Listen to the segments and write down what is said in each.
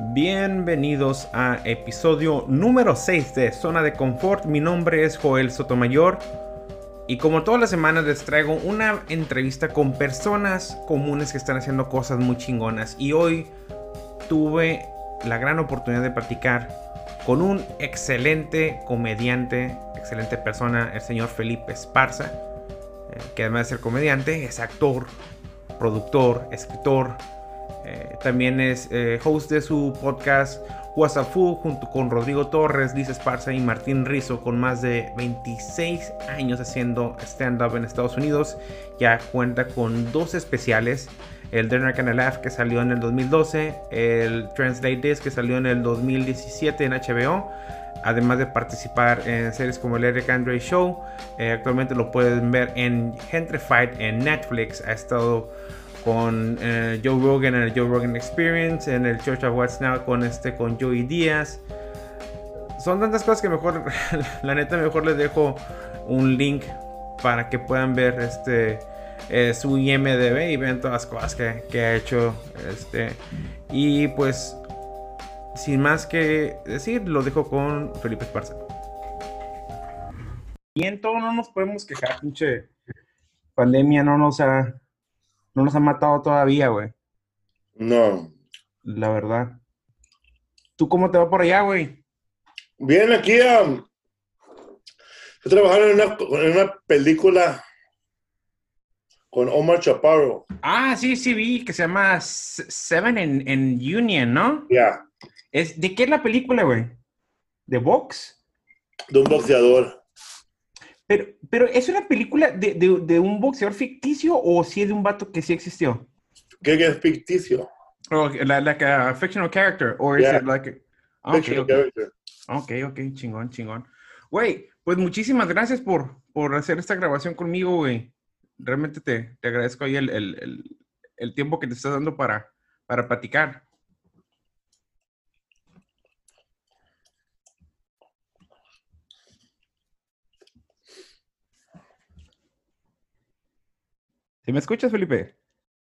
Bienvenidos a episodio número 6 de Zona de Confort. Mi nombre es Joel Sotomayor y como todas las semanas les traigo una entrevista con personas comunes que están haciendo cosas muy chingonas. Y hoy tuve la gran oportunidad de platicar con un excelente comediante, excelente persona, el señor Felipe Esparza, eh, que además de ser comediante es actor, productor, escritor eh, también es eh, host de su podcast WhatsApp junto con Rodrigo Torres, Liz Esparza y Martín Rizzo con más de 26 años haciendo stand-up en Estados Unidos. Ya cuenta con dos especiales. El Dinner Can Laugh que salió en el 2012, el Translate This que salió en el 2017 en HBO, además de participar en series como el Eric Andre Show. Eh, actualmente lo pueden ver en Gentrified en Netflix. Ha estado con eh, Joe Rogan en el Joe Rogan Experience, en el Church of What's Now con este con Joey Díaz. Son tantas cosas que mejor, la neta, mejor les dejo un link para que puedan ver este eh, su IMDB y vean todas las cosas que, ha hecho. Este, y pues, sin más que decir, lo dejo con Felipe Esparza. Bien, todo no nos podemos quejar, pinche pandemia no nos ha no nos han matado todavía, güey. No. La verdad. ¿Tú cómo te va por allá, güey? Bien, aquí um, estoy trabajando en una, película con Omar Chaparro. Ah, sí, sí, vi que se llama Seven en, Union, ¿no? Ya. Es, ¿De qué es la película, güey? ¿De box? De un boxeador. Pero, pero ¿es una película de, de, de, un boxeador ficticio o si es de un vato que sí existió? ¿Qué es ficticio? Oh, like, a fictional character, or is it like a... fictional okay. character. Ok, ok, chingón, chingón. Güey, pues muchísimas gracias por, por hacer esta grabación conmigo, güey. Realmente te, te agradezco ahí el, el, el, el, tiempo que te estás dando para, para platicar. ¿Sí me escuchas, Felipe?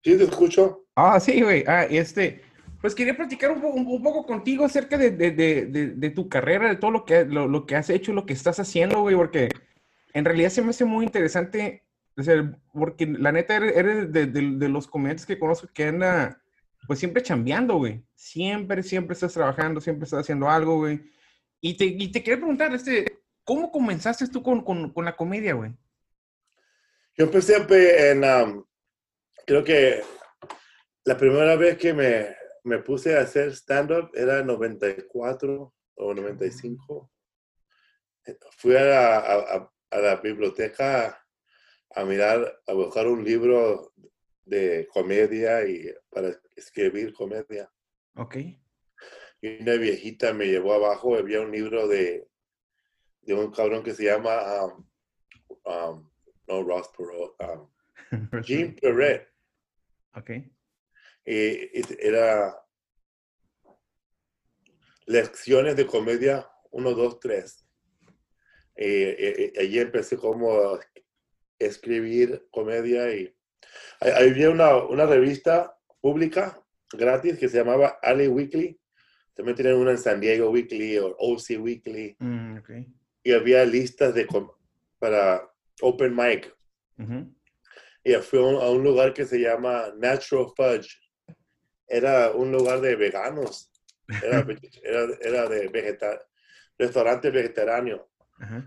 Sí, te escucho. Ah, sí, güey. Ah, este, pues quería platicar un, un, poco contigo acerca de, de, de, de, tu carrera, de todo lo que, lo, lo, que has hecho, lo que estás haciendo, güey, porque en realidad se me hace muy interesante, o sea, porque la neta eres, de, los comediantes que conozco que anda, pues siempre chambeando, güey. Siempre, siempre estás trabajando, siempre estás haciendo algo, güey. Y te, y te quería preguntar, este, ¿cómo comenzaste tú con, con, con la comedia, güey? Yo empecé en, um, creo que la primera vez que me, me puse a hacer stand-up era en 94 o 95. Fui a la, a, la biblioteca a mirar, a buscar un libro de comedia y para escribir comedia. Ok. Y una viejita me llevó abajo, había un libro de, de un cabrón que se llama um, um, no Ross Perot, um, Jim Perret. Ok. Y, era lecciones de comedia 1, 2, 3. Y, allí empecé como a escribir comedia y había una, una revista pública gratis que se llamaba Ali Weekly. También tienen una en San Diego Weekly o OC Weekly. Mm, okay. Y había listas de para open mic. Y fui a un, lugar que se llama Natural Fudge. Era un lugar de veganos. Era, era, de vegetal, restaurante vegetariano.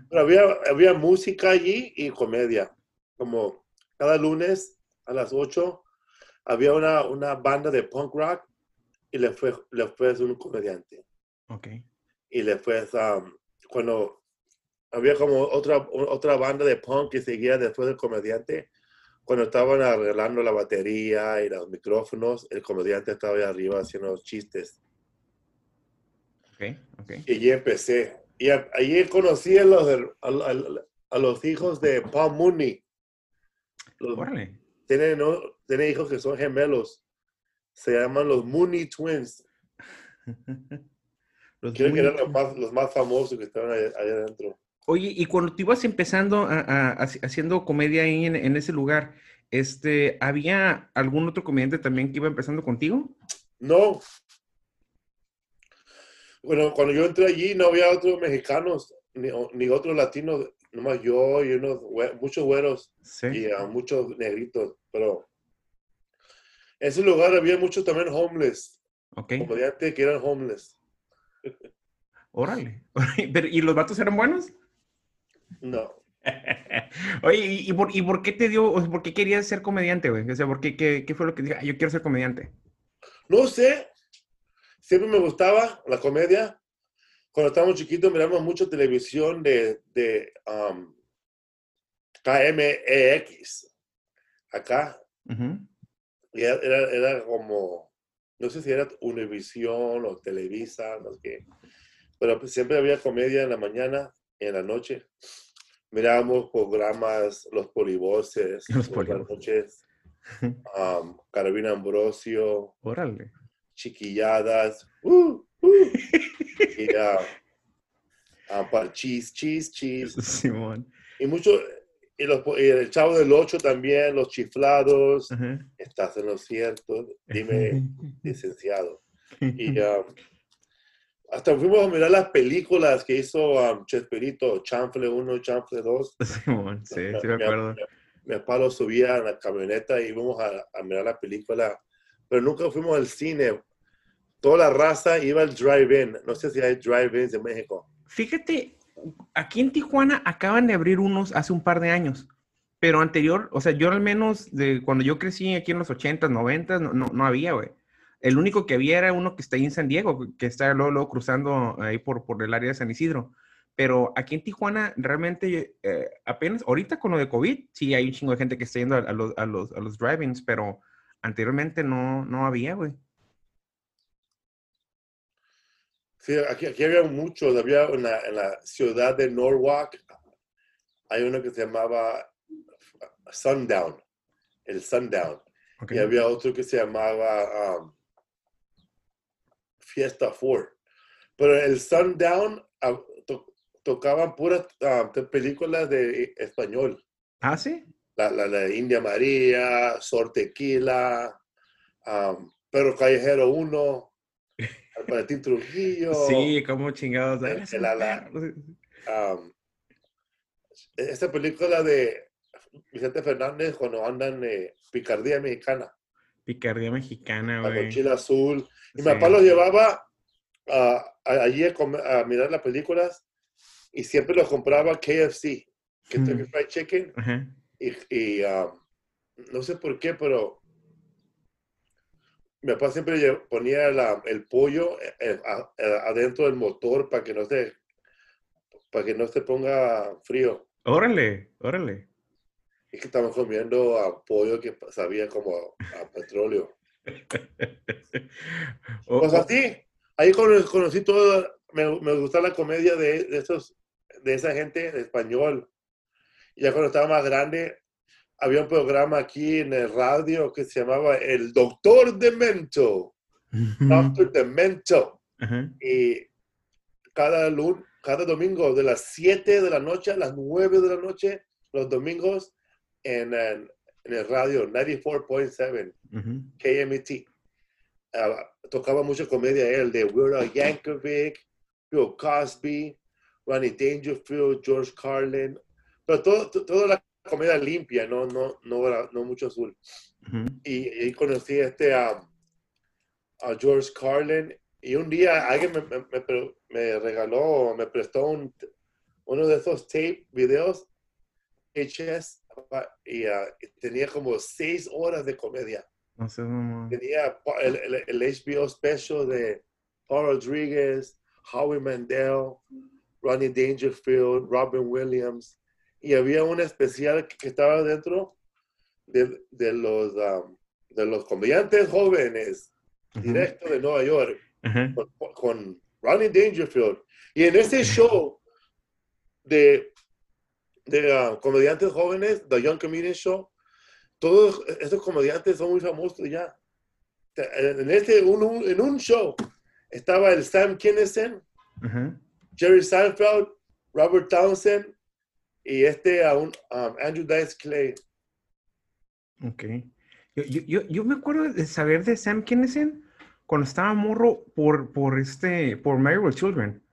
Pero había, había música allí y comedia. Como cada lunes a las 8 había una, una banda de punk rock y le fue, le fue un comediante. Okay. Y le fue, um, cuando había como otra, otra banda de punk que seguía después del comediante. Cuando estaban arreglando la batería y los micrófonos, el comediante estaba ahí arriba haciendo chistes. Ok, ok. Y allí empecé. Y allí conocí a los, a, los hijos de Paul Mooney. tienen, tienen hijos que son gemelos. Se llaman los Mooney Twins. los Creo que eran los más, los más famosos que estaban allá adentro. Oye, y cuando te ibas empezando a, haciendo comedia ahí en, ese lugar, este, ¿había algún otro comediante también que iba empezando contigo? No. Bueno, cuando yo entré allí no había otros mexicanos ni, ni otros latinos, nomás yo y unos, muchos güeros y muchos negritos, pero en ese lugar había muchos también homeless. Ok. Comediantes que eran homeless. Órale. ¿Y los vatos eran buenos? No. Oye, ¿y, por, ¿y por qué te dio, o por qué querías ser comediante, güey? O sea, ¿por qué, qué, fue lo que dije? yo quiero ser comediante. No sé. Siempre me gustaba la comedia. Cuando estábamos chiquitos miramos mucho televisión de, de um, KMEX. Acá. Y era, era, como, no sé si era Univision o Televisa, no sé qué. Pero pues siempre había comedia en la mañana en la noche mirábamos programas, Los Polivoces, Los Polivoces. Um, Carolina Ambrosio. Chiquilladas. Uh, uh. y uh, para cheese, cheese, cheese. Simón. Y mucho, y, los, y, el Chavo del Ocho también, los chiflados. Estás en lo cierto. Dime, licenciado. Y hasta fuimos a mirar las películas que hizo um, Chespirito, Chanfle 1, Chanfle 2. Sí, sí, sí me acuerdo. Mi, papá subía en la camioneta y íbamos a, a, mirar la película, pero nunca fuimos al cine. Toda la raza iba al drive-in. No sé si hay drive-ins en México. Fíjate, aquí en Tijuana acaban de abrir unos hace un par de años, pero anterior, o sea, yo al menos de cuando yo crecí aquí en los 80s, 90s, no, no, no había, güey. El único que había era uno que está ahí en San Diego, que está luego, cruzando ahí por, por el área de San Isidro. Pero aquí en Tijuana, realmente, eh, apenas, ahorita con lo de COVID, sí hay un chingo de gente que está yendo a, los, a los, a los drive-ins, pero anteriormente no, no había, güey. Sí, aquí, aquí había muchos. Había en la ciudad de Norwalk, hay uno que se llamaba Sundown, el Sundown. Y había otro que se llamaba um, Fiesta Ford. Pero el Sundown ah, tocaban puras ah, películas de español. ¿Ah, sí? La, la, India María, Sor Tequila, um, Perro Callejero 1, Albertín Trujillo. Sí, como chingados. esta película de Vicente Fernández cuando andan eh, Picardía Mexicana. Picardía Mexicana, güey. La mochila azul. Y mi papá lo llevaba allí a, mirar las películas y siempre lo compraba KFC, Kentucky mm. Fried Chicken. Y, um, no sé por qué, pero mi papá siempre ponía el pollo eh, eh, adentro del motor para que no se para que no se ponga frío. Órale, órale. Y que estamos comiendo a pollo que sabía como a petróleo. pues así, ahí conocí todo, me, me gusta la comedia de, de, esos, de esa gente de español. Y ya cuando estaba más grande, había un programa aquí en el radio que se llamaba El Doctor Demento. Doctor Demento. Y cada, cada domingo, de las 7 de la noche a las 9 de la noche, los domingos, en, en, el radio 94.7, KMET. Ah, tocaba mucha comedia él, de Weird Al Yankovic, Bill Cosby, Ronnie Dangerfield, George Carlin, pero todo, toda la comedia limpia, no, no, no, no mucho azul. y, conocí este, a, a George Carlin y un día alguien me, me, me regaló, me prestó un, uno de esos tape videos HS y, uh, tenía como seis horas de comedia. No sé, Tenía el, el, HBO special de Paul Rodriguez, Howie Mandel, Ronnie Dangerfield, Robin Williams. Y había un especial que, estaba dentro de, de los, um, de los comediantes jóvenes, directo de Nueva York, con, con Ronnie Dangerfield. Y en ese show de de ah, comediantes jóvenes, The Young Comedian Show, todos esos comediantes son muy famosos ya. En, este, un, en un show estaba el Sam Kinison, Jerry Seinfeld, Robert Townsend y este uh, um, Andrew Dice Clay. Ok. Yo, yo, yo, me acuerdo de saber de Sam Kinison cuando estaba morro por, por este, por Marvel Children.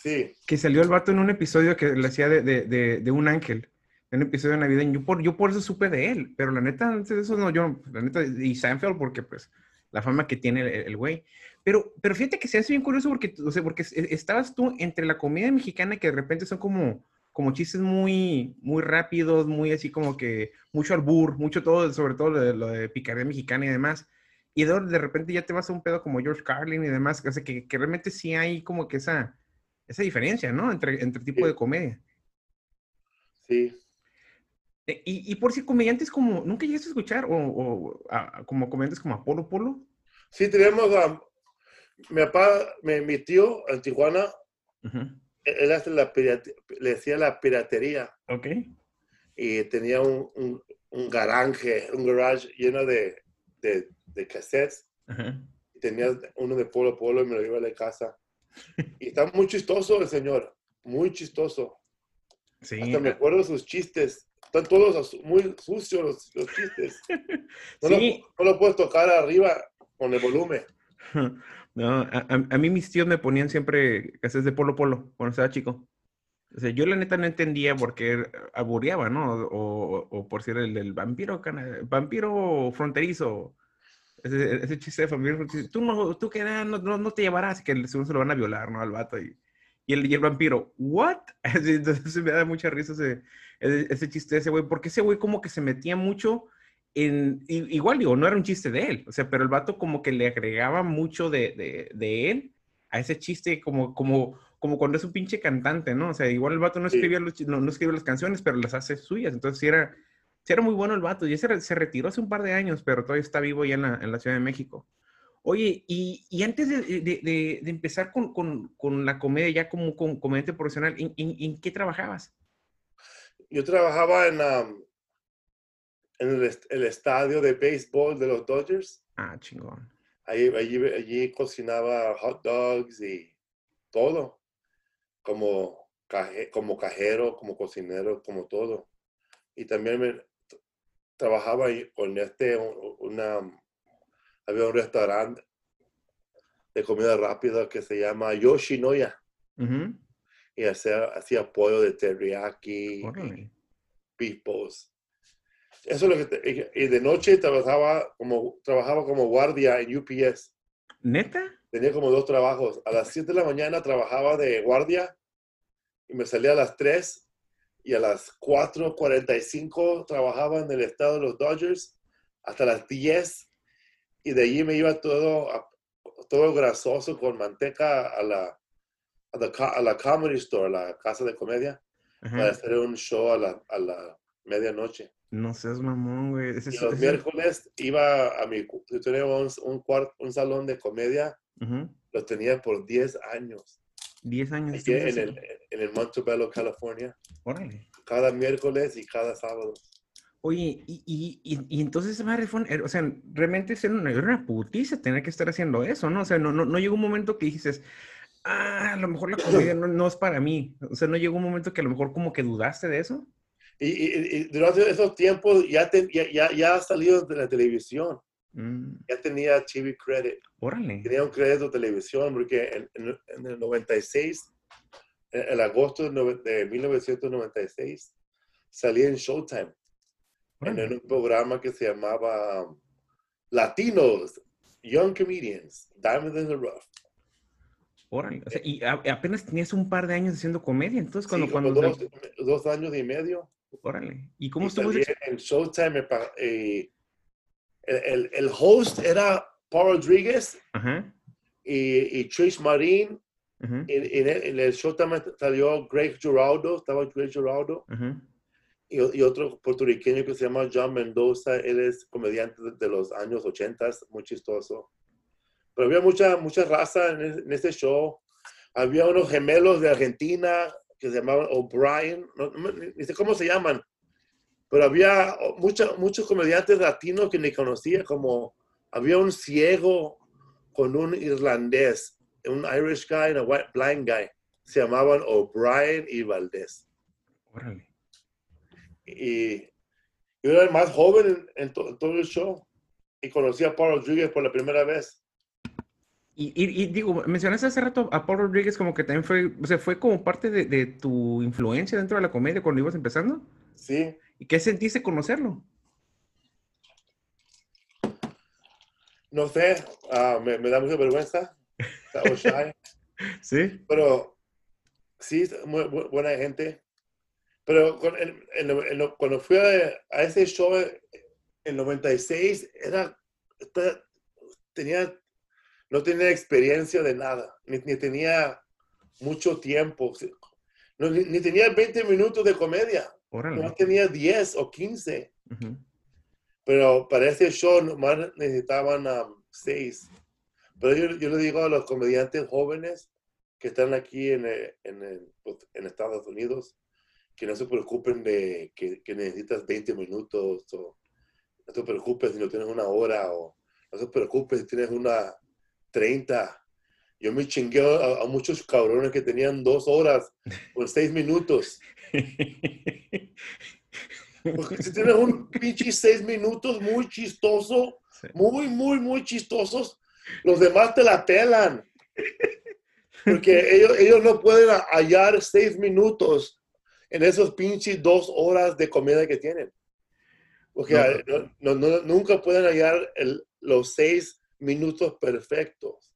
Sí. Que salió el vato en un episodio que le hacía de, de, de, un ángel. En un episodio navideño. Yo por, yo por eso supe de él. Pero la neta, antes de eso no, yo, la neta, y Seinfeld porque pues la fama que tiene el güey. Pero, pero fíjate que se hace bien curioso porque, o sea, porque estabas tú entre la comida mexicana que de repente son como, como chistes muy, muy rápidos, muy así como que mucho albur, mucho todo, sobre todo lo de, lo de picardía mexicana y demás. Y de, de repente ya te vas a un pedo como George Carlin y demás, o sea, que, que realmente sí hay como que esa, esa diferencia, ¿no? Entre, entre tipo de comedia. Sí. Eh, y, y, por si comediantes como, ¿nunca llegaste a escuchar? O, o como comediantes como Apolo Polo. Sí, tenemos a, mi papá, mi, tío en Tijuana, él hace la le decía la piratería. Ok. Y tenía un, un, un garage, un garage lleno de, de, de cassettes. Tenía uno de Polo Polo y me lo llevé a la casa. Y está muy chistoso el señor, muy chistoso. Sí. Hasta me acuerdo sus chistes. Están todos muy sucios los, los chistes. No, sí. lo, no lo puedes tocar arriba con el volumen. No, a, mí mis tíos me ponían siempre cassettes de Polo Polo cuando estaba chico. O sea, yo la neta no entendía por qué aburriaba, ¿no? O, o, por ser el del vampiro, vampiro fronterizo. Ese, ese, chiste de familia Tú no, tú que no, no, no, te llevarás, que según se lo van a violar, ¿no? Al vato. Y, y, el, y el vampiro, ¿what? Entonces me da mucha risa ese, ese chiste de ese güey, porque ese güey como que se metía mucho igual digo, no era un chiste de él, o sea, pero el vato como que le agregaba mucho de, de, él a ese chiste como, como, como cuando es un pinche cantante, ¿no? O sea, igual el vato no escribía, no, escribía las canciones, pero las hace suyas, entonces sí era, era muy bueno el vato, y ese se retiró hace un par de años, pero todavía está vivo ya en la, en la Ciudad de México. Oye, y, y antes de, de, de empezar con, con, con, la comedia ya como, como comediante profesional, ¿en, en, qué trabajabas? Yo trabajaba en, en el, estadio de béisbol de los Dodgers. Ah, chingón. Allí, allí, cocinaba hot dogs y todo, como, como cajero, como cocinero, como todo. Y también me, trabajaba con este, una, había un restaurante de comida rápida que se llama Yoshinoya. Y hacía, hacía pollo de teriyaki, beef eso es lo que y de noche trabajaba como, trabajaba como guardia en UPS. ¿Neta? Tenía como dos trabajos. A las 7 de la mañana trabajaba de guardia y me salía a las 3 y a las 4.45 trabajaba en el estado de los Dodgers hasta las 10 y de allí me iba todo, todo grasoso con manteca a la, a la, Comedy Store, la casa de comedia, para hacer un show a la, a la medianoche. No seas mamón, güey. los miércoles iba a mi... Yo tenía un, un, un salón de comedia. Lo tenía por 10 años. 10 años. en, el, en el Montebello, California. Órale. Cada miércoles y cada sábado. Oye, y, y, y, entonces, madre, o sea, realmente era una, era una putiza tener que estar haciendo eso, ¿no? O sea, no, no, no llegó un momento que dices, ah, a lo mejor la comedia no, no, es para mí. O sea, no llegó un momento que a lo mejor como que dudaste de eso. Y, durante esos tiempos ya, ya, ya, ha salido de la televisión. Mm. Ya tenía TV Credit. Órale. Tenía un crédito de televisión porque en, el 96, en, el agosto de 1996, salí en Showtime. En un programa que se llamaba Latinos, Young Comedians, Diamond in the Rough. Órale. O sea, y apenas tenías un par de años haciendo comedia, entonces cuando... Sí, cuando dos, dos años y medio. Órale. ¿Y cómo estuvo En Showtime, eh, el, el, host era Paul Rodriguez y, y, Trish Marín. en, en, el, Showtime salió Greg Giraldo, estaba Greg Giraldo. y, y, otro puertorriqueño que se llama John Mendoza. Él es comediante de, los años 80, muy chistoso. Pero había mucha, mucha raza en, en este show. Había unos gemelos de Argentina, que se llamaban O'Brien, no, ni sé cómo se llaman, pero había muchos comediantes latinos que ni conocía, como había un ciego con un irlandés, un Irish guy y un white blind guy, se llamaban O'Brien y Valdés. Y yo era el más joven en, todo el show y conocí a Paul Rodriguez por la primera vez. Y, digo, mencionaste hace rato a Paul Rodríguez como que también fue, o sea, fue como parte de, tu influencia dentro de la comedia cuando ibas empezando. Sí. ¿Y qué sentiste conocerlo? No sé, ah, me, da mucha vergüenza. sí. Pero sí, muy, buena gente. Pero cuando fui a, ese show en 96, era, tenía no tenía experiencia de nada, ni, tenía mucho tiempo, ni, tenía 20 minutos de comedia, no tenía 10 o 15. Pero para ese show nomás necesitaban 6. Um, Pero yo, le digo a los comediantes jóvenes que están aquí en, pues, en, Estados Unidos que no se preocupen de que, necesitas 20 minutos o no te preocupes si no tienes una hora o no te preocupes si tienes una 30. Yo me chingué a, muchos cabrones que tenían dos horas por seis minutos. Porque si tienes un pinche seis minutos muy chistoso, muy, muy, muy chistosos, los demás te la pelan. Porque ellos, ellos no pueden hallar seis minutos en esos pinches dos horas de comida que tienen. Porque no, nunca pueden hallar el, los seis minutos perfectos.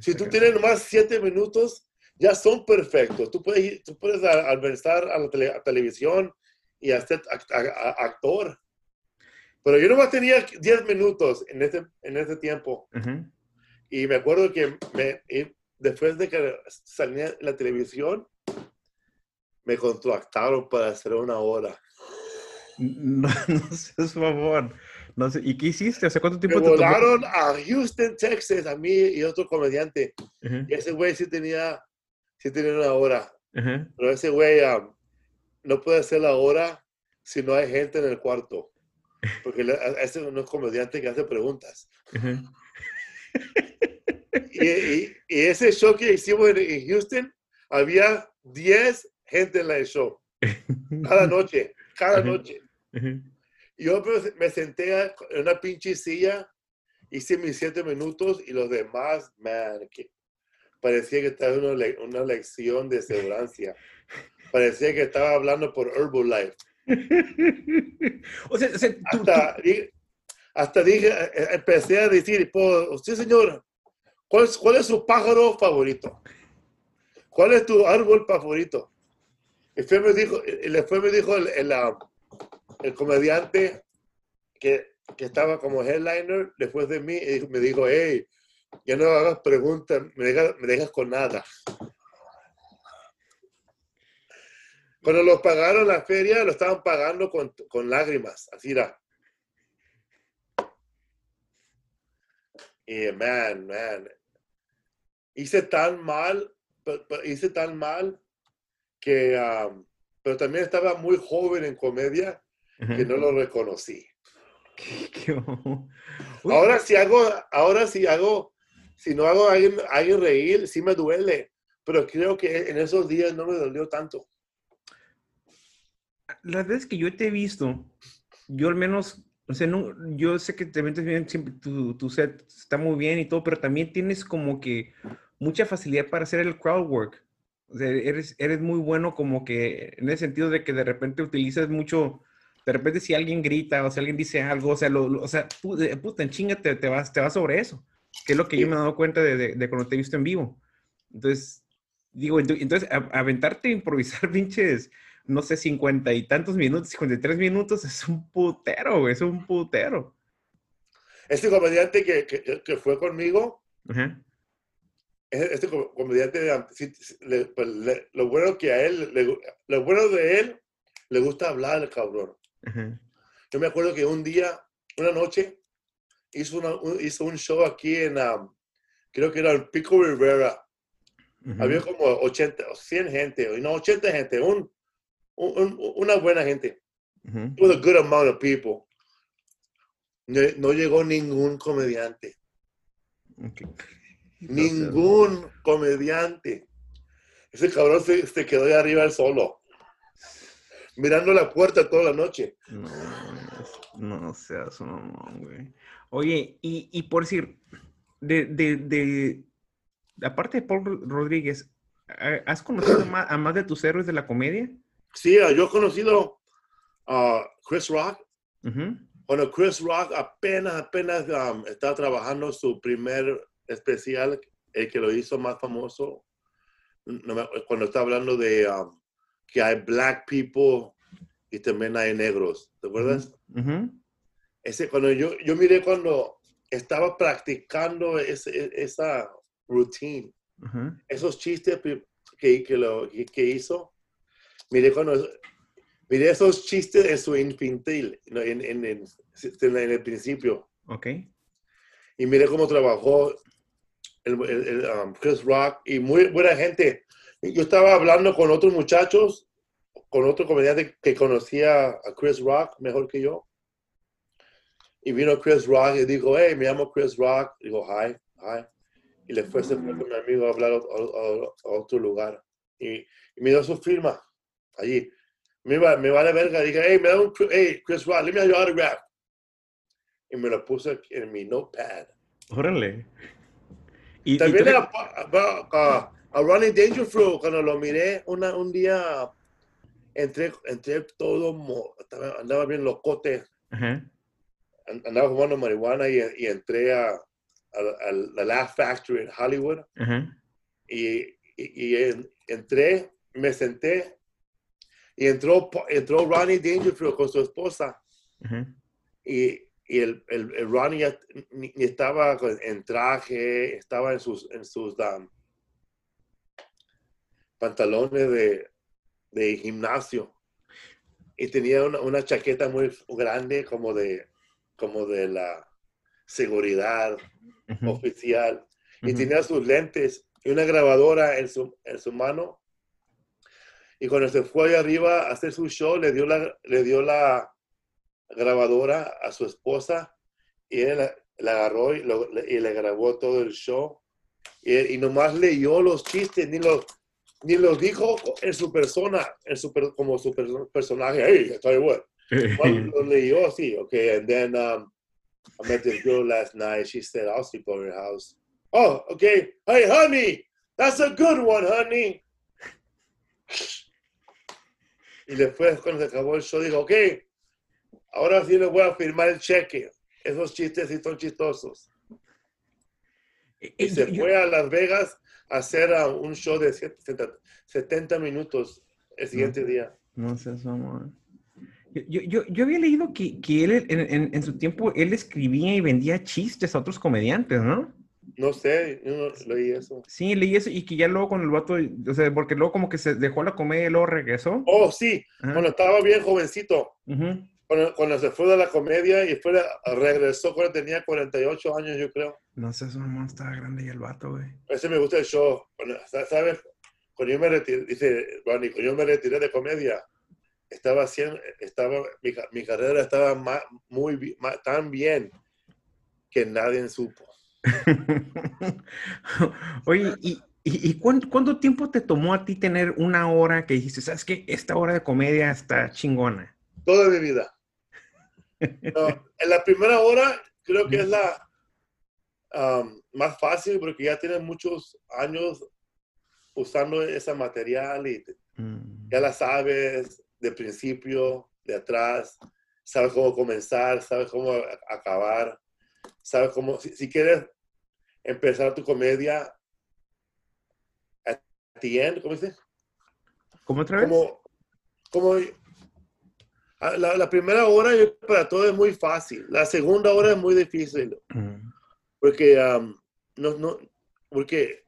Si tú tienes nomás siete minutos, ya son perfectos. Tú puedes, tú puedes adversar a la televisión y hacer actor. Pero yo nomás tenía diez minutos en ese, en ese tiempo. Y me acuerdo que me, después de que salía en la televisión, me contactaron para hacer una hora. No, no seas favor. No sé, ¿y qué hiciste? ¿Hace cuánto tiempo me te volaron a Houston, Texas, a mí y otro comediante. Y ese güey sí tenía, sí tenía una hora. Pero ese güey um, no puede hacer la hora si no hay gente en el cuarto. Porque ese no es comediante que hace preguntas. y, y, ese show que hicimos en, Houston, había 10 gente en el show. Cada noche, cada noche. Yo me senté en una pinche silla, hice mis siete minutos y los demás, man, que parecía que estaba en una, una lección de seguridad. parecía que estaba hablando por Herbalife. o sea, hasta, hasta, dije, eh, eh, empecé a decir, usted señor, ¿cuál es, ¿cuál es su pájaro favorito? ¿Cuál es tu árbol favorito? Y fue me dijo, y me dijo el, el, el comediante que, que, estaba como headliner después de mí me dijo, hey, ya no hagas preguntas, me dejas, me dejas con nada. Cuando los pagaron la feria, lo estaban pagando con, con lágrimas, así era. Y man, man, hice tan mal, hice tan mal que, um, pero también estaba muy joven en comedia que no lo reconocí. ahora si hago, ahora si hago, si no hago a alguien, alguien, reír, sí me duele, pero creo que en esos días no me dolió tanto. Las veces que yo te he visto, yo al menos, o sea, no, yo sé que te metes bien, siempre tu, tu set está muy bien y todo, pero también tienes como que mucha facilidad para hacer el crowd work. O sea, eres, eres muy bueno como que en el sentido de que de repente utilizas mucho de repente si alguien grita o si alguien dice algo, o sea, lo, o sea, puta, en chinga te, te, vas, te vas sobre eso, que es lo que yo me he dado cuenta de, de, cuando te he visto en vivo. Entonces, digo, entonces, aventarte a improvisar pinches, no sé, cincuenta y tantos minutos, cincuenta y tres minutos, es un putero, es un putero. Este comediante que, que, que fue conmigo, este comediante, pues, lo bueno que a él, lo bueno de él, le gusta hablar el cabrón. Yo me acuerdo que un día, una noche, hizo, un, hizo un show aquí en, um, creo que era en Pico Rivera. Había como 80 o 100 gente, no, 80 gente, un, una buena gente. Uh a good amount of people. No, llegó ningún comediante. Ningún comediante. Ese cabrón se, se quedó ahí arriba solo mirando la puerta toda la noche. No, no seas un güey. Oye, y, y, por decir, de, de, de, aparte de Paul Rodríguez, ¿has conocido a más de tus héroes de la comedia? Sí, yo he conocido a Chris Rock. Cuando Chris Rock apenas, apenas um, estaba trabajando su primer especial, el que lo hizo más famoso, cuando está hablando de um, que hay black people y también hay negros, ¿te acuerdas? Ese, cuando yo, yo miré cuando estaba practicando ese, esa routine, esos chistes que, que, lo, que, hizo, miré cuando miré esos chistes en su infantil, en, en, en, en, el principio. Ok. Y miré cómo trabajó el, el, um, Chris Rock y muy buena gente. Yo estaba hablando con otros muchachos, con otro comediante que conocía a Chris Rock mejor que yo. Y vino Chris Rock y dijo, hey, me llamo Chris Rock. Digo, hi, hi. Y le fue con mi amigo a hablar a, otro lugar. Y, y, me dio su firma allí. Me, va, me vale verga. Dije, hey, me da un, hey, Chris Rock, let me have your autograph. Y me lo puse en mi notepad. Órale. Y, También a, a, a, Ronnie Dangerfield, cuando lo miré una, un día, entré, entré todo, andaba bien locote. Ajá andaba fumando marihuana y, y entré a, a, la Laugh Factory en Hollywood. y, y, entré, me senté y entró, entró Ronnie Dangerfield con su esposa. Y, y el, el, Ronnie estaba en traje, estaba en sus, en sus um, pantalones de, de, gimnasio. Y tenía una, una, chaqueta muy grande, como de como de la seguridad oficial y tenía sus lentes y una grabadora en su, en su mano. Y cuando se fue ahí arriba a hacer su show, le dio la, le dio la grabadora a su esposa y él la, agarró y, y, le grabó todo el show. Y, y, nomás leyó los chistes, ni los, ni los dijo en su persona, en su, como su personaje. Hey, estoy bueno lo leyó así, okay, and then um, I met this girl last night. She said, I'll sleep over your house. Oh, okay. Hey, honey, that's a good one, honey. Y después, cuando se acabó el show, dijo, ok, ahora sí le voy a firmar el cheque. Esos chistes sí son chistosos. Y se fue a Las Vegas a hacer un show de 70 minutos el siguiente día. No sé, amor. Yo, yo, yo, había leído que, que él en, en, su tiempo él escribía y vendía chistes a otros comediantes, ¿no? No sé, yo no leí eso. Sí, leí eso y que ya luego con el vato, o sea, porque luego como que se dejó la comedia y luego regresó. Oh, sí, cuando estaba bien jovencito. cuando, cuando, se fue de la comedia y fue, regresó cuando tenía 48 años, yo creo. No sé, su mamá estaba grande y el vato, güey. Ese me gusta el show. ¿Sabes? Cuando yo me retiré, dice Ronnie, cuando yo me retiré de comedia, estaba haciendo, estaba, mi, mi carrera estaba muy tan bien que nadie supo. Oye, ¿y, y, cuánto, tiempo te tomó a ti tener una hora que dijiste, sabes que esta hora de comedia está chingona? Toda mi vida. en la primera hora creo que es la um, más fácil porque ya tienes muchos años usando ese material y mm. ya la sabes, de principio, de atrás, sabes cómo comenzar, sabes cómo acabar, sabes cómo, si, quieres empezar tu comedia at the end, ¿cómo dice? ¿Cómo otra vez? Como, la, primera hora para todo es muy fácil, la segunda hora es muy difícil, mm. porque, um, no, no, porque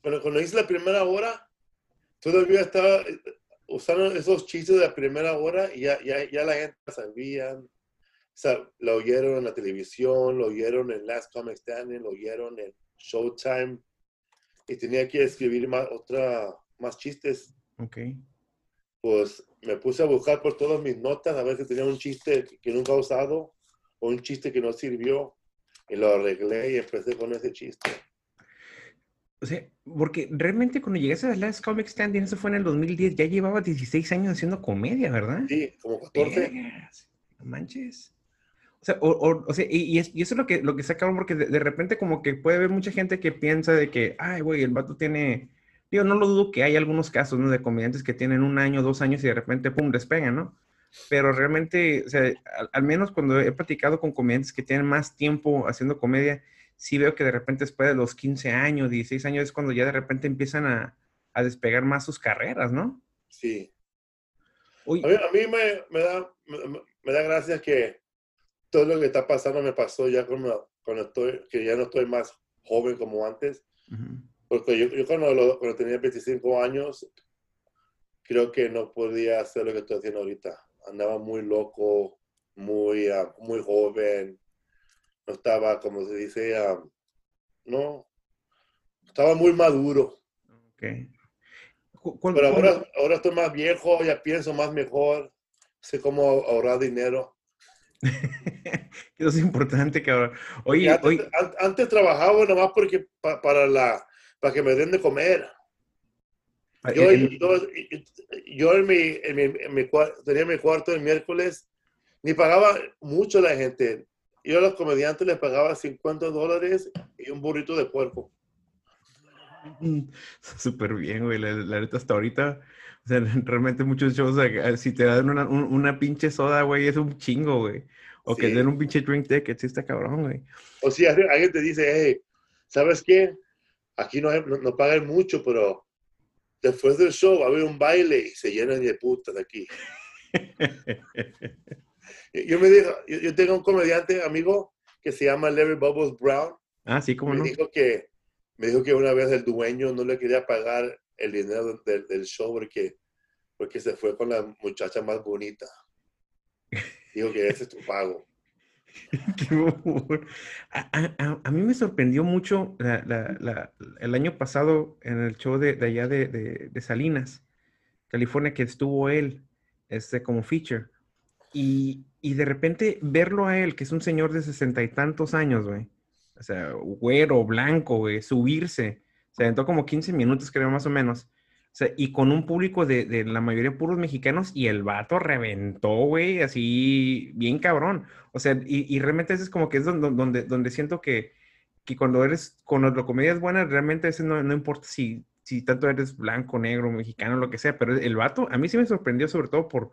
cuando, cuando hice la primera hora, todavía estaba, usaron esos chistes de la primera hora y ya, ya, ya la gente sabía. O sea, lo oyeron en la televisión, lo oyeron en Last Comic Standing, lo oyeron en Showtime. Y tenía que escribir más, otra, más chistes. Ok. Pues me puse a buscar por todas mis notas a ver si tenía un chiste que nunca he usado o un chiste que no sirvió. Y lo arreglé y empecé con ese chiste. O sea, porque realmente cuando llegaste a Last Comic Standing, eso fue en el 2010, ya llevaba 16 años haciendo comedia, ¿verdad? Sí, como 14. No manches. O sea, o, sea y, eso es lo que, lo que sacaron, porque de, repente como que puede haber mucha gente que piensa de que, ay, güey, el vato tiene... Digo, no lo dudo que hay algunos casos, ¿no? De comediantes que tienen un año, dos años y de repente, pum, despegan, ¿no? Pero realmente, o sea, al, menos cuando he platicado con comediantes que tienen más tiempo haciendo comedia, sí veo que de repente después de los 15 años, 16 años es cuando ya de repente empiezan a, a despegar más sus carreras, ¿no? Sí. A mí, a mí me, me, da, me, da gracia que todo lo que está pasando me pasó ya cuando, cuando estoy, que ya no estoy más joven como antes. Porque yo, yo cuando, cuando, tenía 25 años, creo que no podía hacer lo que estoy haciendo ahorita. Andaba muy loco, muy, uh, muy joven. No estaba, como se dice, no, estaba muy maduro. Okay. Pero ahora, ahora estoy más viejo, ya pienso más mejor, sé cómo ahorrar dinero. Eso es importante, cabrón. Oye, antes, antes, trabajaba nomás porque para, la, para que me den de comer. Ah, yo, yo, en, mi, en, mi, en mi, tenía mi cuarto el miércoles, ni pagaba mucho la gente. Yo a los comediantes les pagaba 50 dólares y un burrito de puerco. Súper bien, güey. La, neta, hasta ahorita, o sea, realmente muchos shows, si te dan una, una pinche soda, güey, es un chingo, güey. O que den un pinche drink ticket, sí está cabrón, güey. O si alguien te dice, hey, ¿sabes qué? Aquí no, no, pagan mucho, pero después del show va a haber un baile y se llenan de putas de aquí. yo me digo, yo, tengo un comediante amigo que se llama Larry Bubbles Brown. Ah, sí, como me no. dijo que me dijo que una vez el dueño no le quería pagar el dinero del, del show porque, porque se fue con la muchacha más bonita. Dijo que ese es tu pago. a, a, mí me sorprendió mucho la, la, el año pasado en el show de, de allá de, de, Salinas, California, que estuvo él este, como feature. Y, y, de repente verlo a él, que es un señor de sesenta y tantos años, güey o sea, güero, blanco, güey, subirse. Se aventó como 15 minutos, creo, más o menos. O sea, y con un público de, de la mayoría puros mexicanos y el vato reventó, güey, así bien cabrón. O sea, y, y realmente eso es como que es donde, donde, donde siento que, que cuando eres, con la comedia es buena, realmente a no, no importa si, si tanto eres blanco, negro, mexicano, lo que sea, pero el vato a mí sí me sorprendió sobre todo por,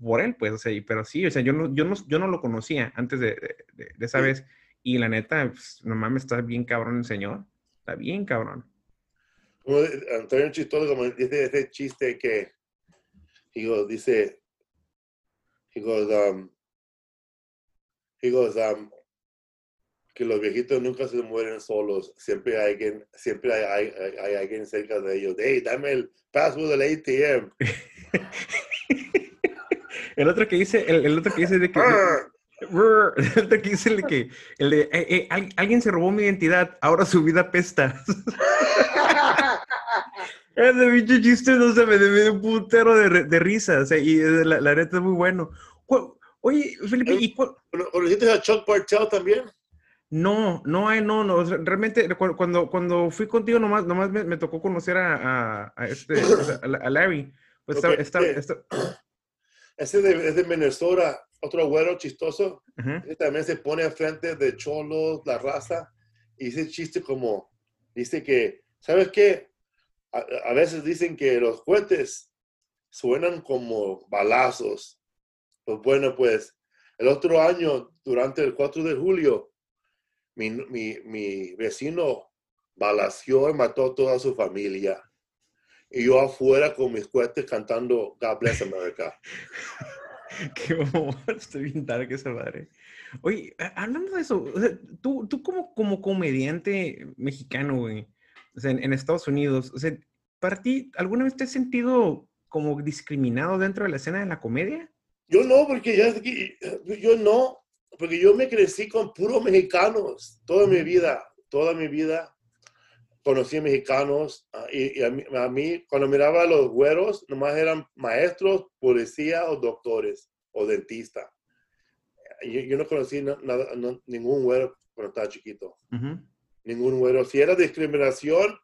por él, pues, o sea, pero sí, o sea, yo no, yo no, yo no lo conocía antes de, de, de esa vez. Y la neta, pues, no mames, está bien cabrón el señor. Está bien cabrón. Como Antonio Chistoso, como dice ese chiste que, digo, dice, he goes, um, he goes, um, que los viejitos nunca se mueren solos, siempre hay alguien, siempre hay, hay, hay alguien cerca de ellos. Hey, dame el password del ATM. el otro que dice, el, el otro que dice de que, ah. que dice que el de, eh, eh, alguien se robó mi identidad, ahora su vida pesta. Ese bicho chiste no se me debe un putero de, de risa, y la, la, neta es muy bueno. Oye, Felipe, ¿y ¿Conociste a Chuck Bartel también? No, no, no, no, realmente cuando, cuando fui contigo nomás, nomás me, tocó conocer a, a, este, a, Larry. Pues Ese de, es de Minnesota otro güero chistoso, también se pone al frente de cholos, la raza, y dice chiste como, dice que, ¿sabes qué? A, veces dicen que los cohetes suenan como balazos. Pues bueno, pues el otro año, durante el 4 de julio, mi, mi, mi vecino balació y mató a toda su familia. Y yo afuera con mis cohetes cantando God Bless America. Qué humor, estoy bien que esa madre. Oye, hablando de eso, tú, tú como, como comediante mexicano, güey, o sea, en, Estados Unidos, o sea, ¿para ti alguna vez te has sentido como discriminado dentro de la escena de la comedia? Yo no, porque ya, yo no, porque yo me crecí con puros mexicanos toda mi vida, toda mi vida conocí mexicanos ah, y, a, mí, cuando miraba a los güeros, nomás eran maestros, policía o doctores o dentista. Yo, no conocí nada, ningún güero cuando estaba chiquito. Ningún güero. Si era discriminación,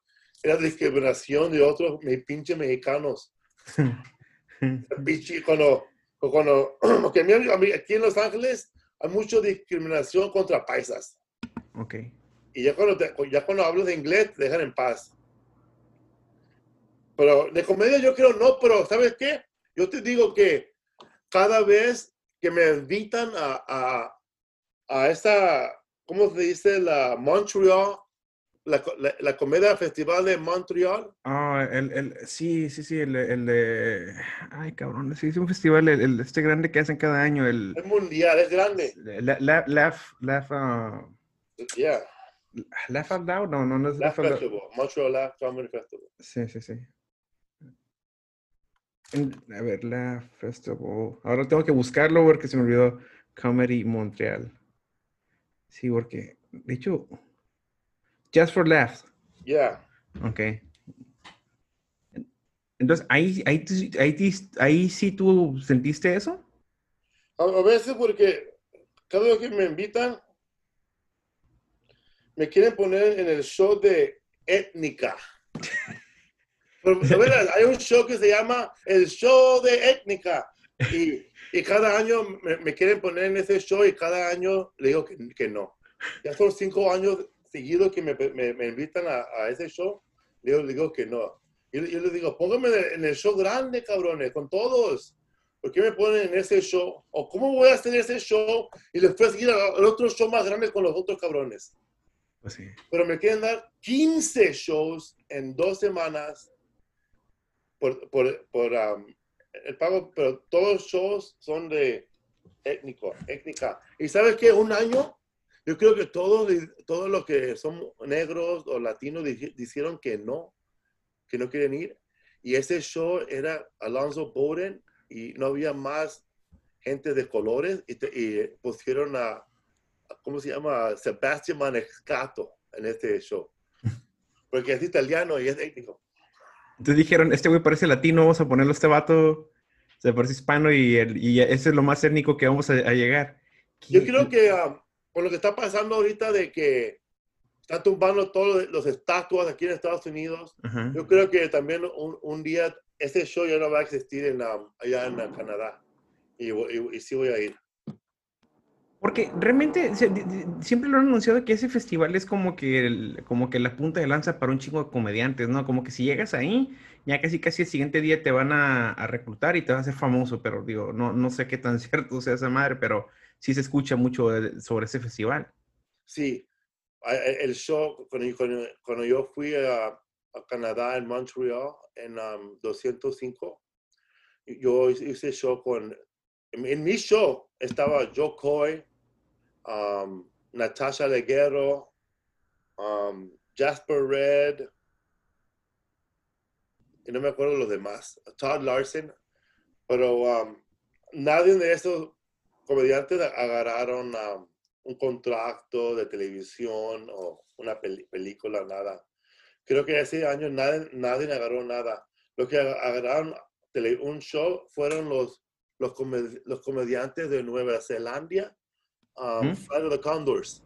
era discriminación de otros mis pinches mexicanos. cuando, cuando aquí en Los Ángeles hay mucha discriminación contra paisas. Ok. Y ya cuando, ya cuando hablo de inglés, te dejan en paz. Pero de comedia yo creo no, pero ¿sabes qué? Yo te digo que cada vez que me invitan a, a, a esta, ¿cómo se dice? La Montreal, la, la, comedia festival de Montreal. Ah, el, el, sí, sí, sí, el, el de, ay cabrón, sí, es un festival, el, este grande que hacen cada año. El, es mundial, es grande. La, la, laugh, laugh, uh, yeah. Laugh Out Loud, no, no, no es Laugh Festival, Montreal Laugh Comedy Festival. Sí, sí, sí. A ver, Laugh Festival. Ahora tengo que buscarlo porque se me olvidó Comedy Montreal. Sí, porque, de hecho, Just for Laughs. Yeah. Ok. Entonces, ahí, ahí, ahí, ahí sí tú sentiste eso? A veces porque cada vez que me invitan, me quieren poner en el show de étnica. hay un show que se llama el show de étnica y, y cada año me, quieren poner en ese show y cada año le digo que, que no. Ya son cinco años seguidos que me, me, invitan a, a, ese show, le digo, que no. Y yo, les digo, pónganme en el show grande, cabrones, con todos. ¿Por qué me ponen en ese show? ¿O cómo voy a hacer ese show y después seguir al otro show más grande con los otros cabrones? Pues sí. Pero me quieren dar 15 shows en dos semanas por, por, por um, el pago, pero todos los shows son de étnico, étnica. ¿Y sabes qué? Un año, yo creo que todos, todos los que son negros o latinos dijeron que no, que no quieren ir. Y ese show era Alonso Bowden y no había más gente de colores y, y pusieron a ¿cómo se llama? Sebastián Manescato en este show. Porque es italiano y es étnico. Entonces dijeron, este güey parece latino, vamos a ponerlo a este vato, se parece hispano y, el, y ese es lo más étnico que vamos a, llegar. Yo creo que um, con lo que está pasando ahorita de que están tumbando todos los estatuas aquí en Estados Unidos, yo creo que también un, un, día ese show ya no va a existir en, um, allá en Canadá. Y, y, y sí voy a ir. Porque realmente siempre lo han anunciado que ese festival es como que, como que la punta de lanza para un chingo de comediantes, ¿no? Como que si llegas ahí, ya casi casi el siguiente día te van a, reclutar y te vas a hacer famoso, pero digo, no, no sé qué tan cierto sea esa madre, pero sí se escucha mucho sobre ese festival. Sí, el show, cuando, yo fui a, Canadá, en Montreal, en 205, um, yo hice show con, en mi show estaba Joe Coy, um, Natasha Leguero, um, Jasper Red, y no me acuerdo los demás, Todd Larson, pero um, nadie de esos comediantes agarraron um, un contrato de televisión o una película, nada. Creo que ese año nadie, agarró nada. Lo que agarraron un show fueron los, los, los comediantes de Nueva Zelanda um, Flight of the Condors.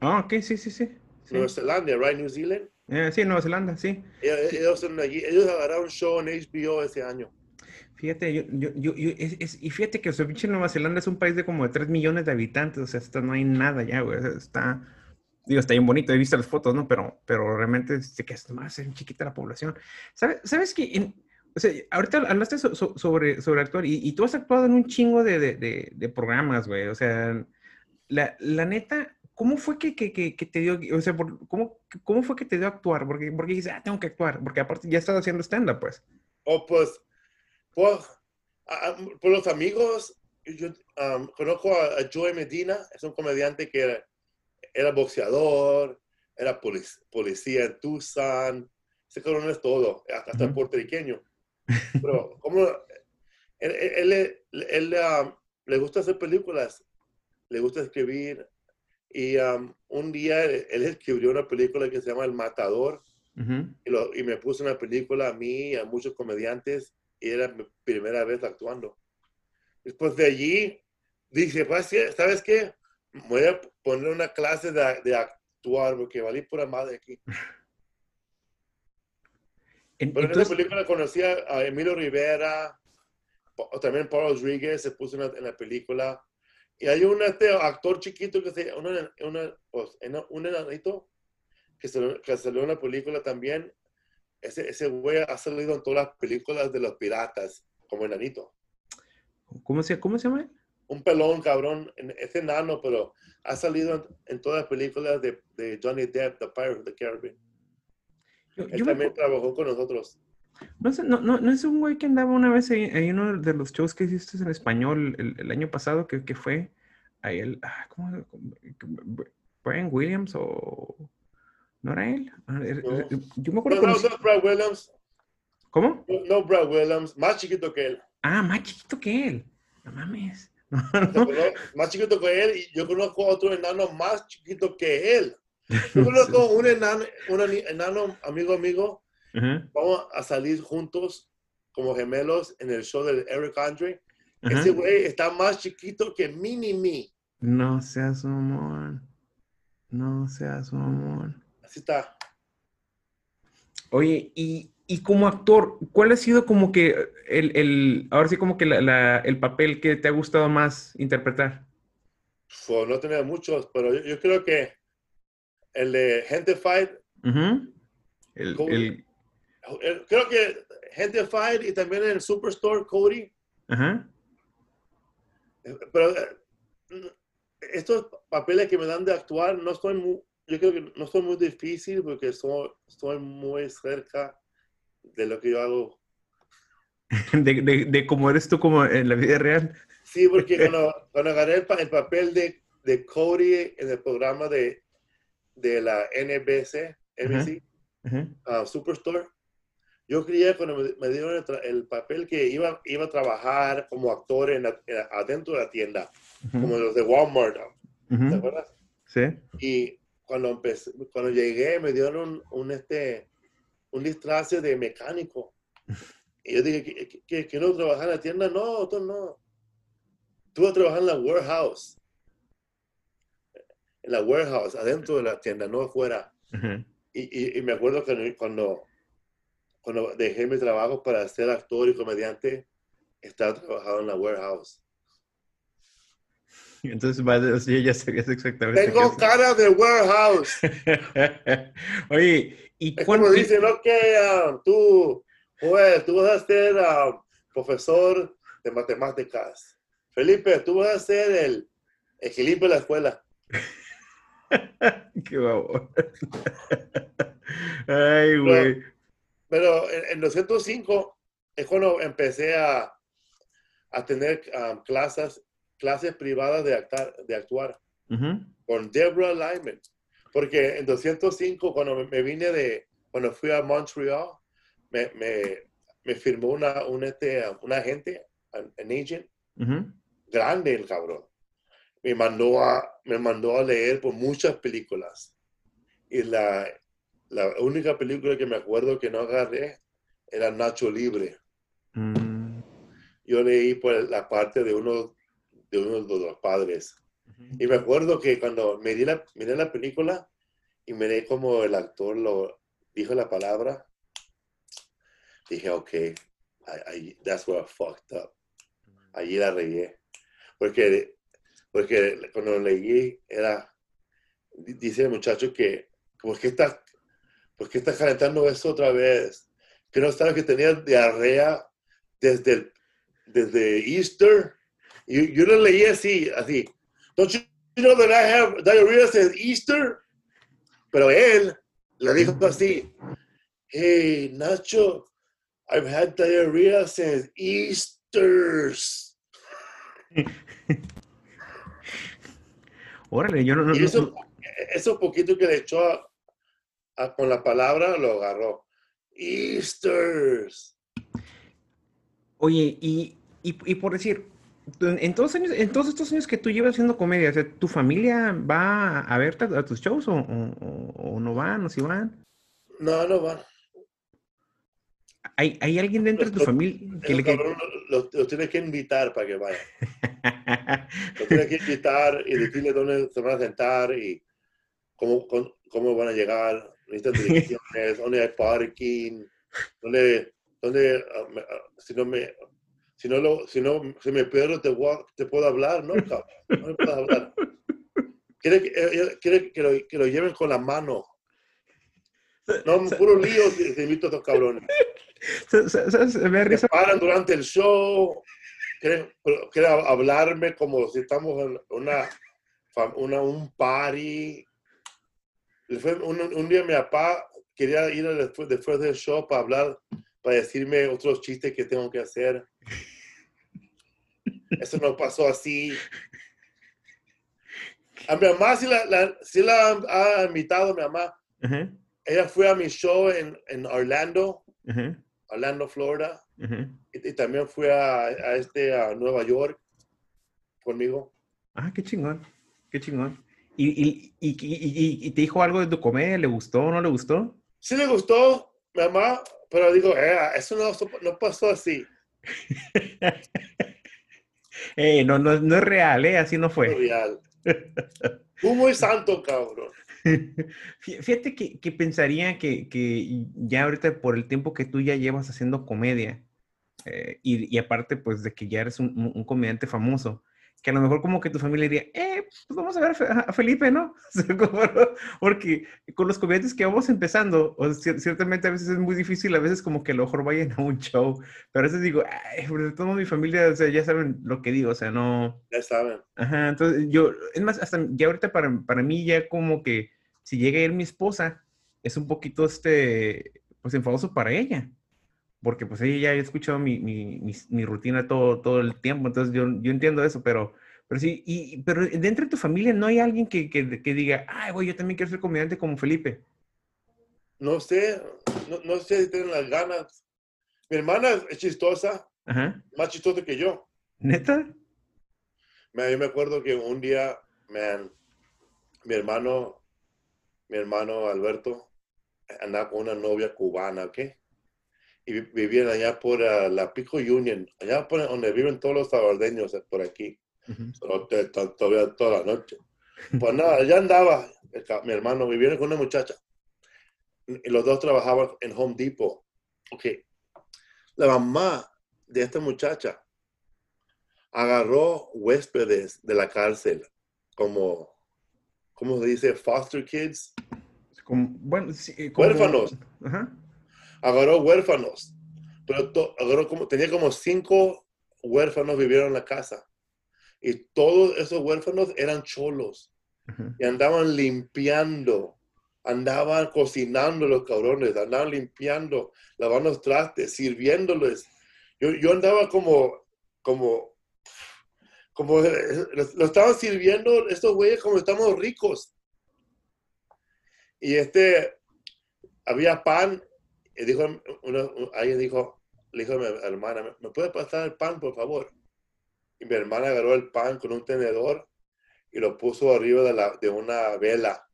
Ah, ok, sí, sí, sí. Nueva Zelanda, right? New Zealand. Eh, sí, Nueva Zelanda, sí. Ellos, ellos agarraron un show en HBO ese año. Fíjate, yo, yo, yo, es, y fíjate que o sea, Nueva Zelanda es un país de como de 3 millones de habitantes, o sea, esto no hay nada ya, güey, está, digo, está bien bonito, he visto las fotos, ¿no? Pero, pero realmente sé que es más es chiquita la población. ¿Sabes, sabes que en, o sea, ahorita hablaste sobre, sobre actuar y, y, tú has actuado en un chingo de, de, de, de programas, güey, o sea, la, la neta, ¿cómo fue que, que, que, te dio, o sea, ¿cómo, ¿cómo fue que te dio a actuar? Porque, porque dices, ah, tengo que actuar, porque aparte ya estás haciendo stand-up, pues. Oh, pues, pues, por los amigos, yo conozco a, Joey Medina, es un comediante que era, boxeador, era policía en Tucson, ese cabrón es todo, hasta uh puertorriqueño. Pero, como él, él, él, le gusta hacer películas le gusta escribir. Y um, un día él, escribió una película que se llama El Matador. y, me puso una película a mí y a muchos comediantes. Y era mi primera vez actuando. Después de allí, dije, pues, ¿sabes qué? Voy a poner una clase de, de actuar porque valí pura madre aquí. En, en esa película conocí a Emilio Rivera, también Paul Rodríguez se puso en la película Y hay un este, actor chiquito que se una, una, pues, un enanito que, se, que salió en una película también. Ese, ese güey ha salido en todas las películas de los piratas como enanito. ¿Cómo se, cómo se llama? Un pelón, cabrón. Es enano, pero ha salido en, todas las películas de, de, Johnny Depp, The Pirate of the Caribbean. Él también trabajó con nosotros. No, sé, no, no, no, es un güey que andaba una vez en, uno de los shows que hiciste en español el, el año pasado, que, que fue ahí el. Ah, ¿Cómo? ¿Brian Williams o.? ¿No era él? Ah, er, er, yo me acuerdo. No, no, no, Brad Williams. ¿Cómo? No, Brad Williams, más chiquito que él. Ah, más chiquito que él. No mames. Más chiquito que él y yo conozco a otro enano más chiquito que él. Yo conozco un enano, un enano amigo amigo Vamos a salir juntos como gemelos en el show de Eric Andre. Ese güey está más chiquito que Mini Me. No seas amor. No seas amor. Así está. Oye, y, y, como actor, ¿cuál ha sido como que el, el ahora sí como que la, el papel que te ha gustado más interpretar? Pues no tenía muchos, pero yo, creo que el de Gente Fight. el, creo que Gente Fight y también en el Superstore, Cody. Ajá. Pero eh, estos papeles que me dan de actuar no estoy muy, yo creo que no son muy difícil porque estoy, estoy muy cerca de lo que yo hago. De, de, de cómo eres tú como en la vida real. Sí, porque cuando, cuando agarré el, papel de, de, Cody en el programa de, de la NBC, NBC, uh, Superstore, yo creía cuando me, dieron el, papel que iba, iba a trabajar como actor en, adentro de la tienda, como los de Walmart. ¿Te acuerdas? Sí. Y cuando, empecé, cuando llegué me dieron un, este, un disfraz de mecánico. Y yo dije, ¿que, quiero trabajar en la tienda? No, tú no. Tú vas a trabajar en la warehouse. En la warehouse, adentro de la tienda, no afuera. y, y, me acuerdo que cuando cuando dejé mi trabajo para ser actor y comediante, estaba trabajando en la warehouse. Entonces, ya sabías exactamente. Tengo cara de warehouse. Oye, ¿y es cuando dicen, ok, um, tú, Joel, tú vas a ser um, profesor de matemáticas. Felipe, tú vas a ser el equilibrio de la escuela. Qué babón. Ay, güey. Pero en, 205 es cuando empecé a, a tener um, clases, clases privadas de, actuar, de actuar con Deborah Lyman. Porque en 205, cuando me, vine de, cuando fui a Montreal, me, me, me firmó una, un, este, un agente, un agent, grande el cabrón. Me mandó, a, me mandó a leer por muchas películas. Y la, la única película que me acuerdo que no agarré era Nacho Libre. Mm. Yo leí por la parte de uno de, uno de los padres. Y me acuerdo que cuando miré la, miré la película y miré como el actor lo dijo la palabra, dije, ok, that's where I fucked up. Allí la regué. Porque, porque cuando leí era, dice el muchacho que, ¿por qué estás ¿por qué estás calentando eso otra vez? Que no sabes que tenía diarrea desde, desde Easter. Y yo lo leí así, así. Don't you know that I have diarrhea since Easter? Pero él le dijo así. Hey, Nacho, I've had diarrhea since Easter's. Órale, yo no, no, y eso, eso poquito que le echó a, Ah, con la palabra lo agarró. Easters. Oye, y, por decir, en todos, años, en todos estos años que tú llevas haciendo comedia, ¿tu familia va a verte a, tus shows o, no van o si van? No, no van. ¿Hay, ¿Hay, alguien dentro de tu familia que le lo, tienes que invitar para que vaya. lo tienes que invitar y decirle dónde se van a sentar y cómo, cómo van a llegar necesitan direcciones, dónde hay parking, dónde, dónde ah, si, no me, Si no, lo, si no si me pierdo, te, te puedo hablar, ¿no? No me puedo hablar. Quiere, que, eh, quiere que, lo, que, lo, lleven con la mano. No, puro lío te invito a estos cabrones. Se, paran durante el show, quieren, quieren, hablarme como si estamos en una, una un party. Un, un, día mi papá quería ir después, después del show para hablar, para decirme otros chistes que tengo que hacer. Eso no pasó así. A mi mamá sí la, la, ha invitado, mi mamá. Ella fue a mi show en, en Orlando, Orlando, Florida. y, también fue a, a, este, a Nueva York conmigo. Ah, qué chingón, qué chingón. ¿Y, y, y, y, te dijo algo de tu comedia? ¿Le gustó o no le gustó? Sí le gustó, mi mamá, pero digo, eh, eso no, no pasó así. eh, no, no, no, es real, ¿eh? Así no fue. No es real. Tú muy santo, cabrón. Fíjate que, que pensaría que, que, ya ahorita por el tiempo que tú ya llevas haciendo comedia, eh, y, y, aparte pues de que ya eres un, un comediante famoso, que a lo mejor como que tu familia diría, eh, pues vamos a ver a Felipe, ¿no? Porque con los comediantes que vamos empezando, o ciertamente a veces es muy difícil, a veces como que a lo mejor vayan a un show, pero a veces digo, ay, sobre todo mi familia, o sea, ya saben lo que digo, o sea, no... Ya saben. Ajá, entonces yo, es más, hasta ya ahorita para, para mí ya como que si llega a ir mi esposa, es un poquito este, pues enfadoso para ella porque pues ella ya ha escuchado mi, mi, mi, rutina todo, todo el tiempo, entonces yo, yo entiendo eso, pero, pero sí, y, pero dentro de tu familia no hay alguien que, que, que diga, ay, güey, yo también quiero ser comediante como Felipe. No sé, no, no sé si tienen las ganas. Mi hermana es chistosa, más chistosa que yo. ¿Neta? yo me acuerdo que un día, man, mi hermano, mi hermano Alberto, andaba con una novia cubana, ¿ok? Y vivían allá por uh, la Pico Union, allá por donde viven todos los salvadoreños eh, por aquí. todavía toda la noche. Pues nada, allá andaba mi hermano, vivía con una muchacha. Y los dos trabajaban en Home Depot. Ok. La mamá de esta muchacha agarró huéspedes de la cárcel como, ¿cómo se dice? Foster kids. Como, bueno, sí, Huérfanos. Ajá agarró huérfanos, pero agarró como, tenía como cinco huérfanos vivieron en la casa. Y todos esos huérfanos eran cholos. Y andaban limpiando, andaban cocinando los cabrones, andaban limpiando, lavando los trastes, sirviéndoles. Yo, yo andaba como, como, como, lo estaban sirviendo estos güeyes como estamos ricos. Y este, había pan y dijo, alguien dijo, le dijo a mi hermana, ¿me puede pasar el pan, por favor? Y mi hermana agarró el pan con un tenedor y lo puso arriba de, la, de una vela.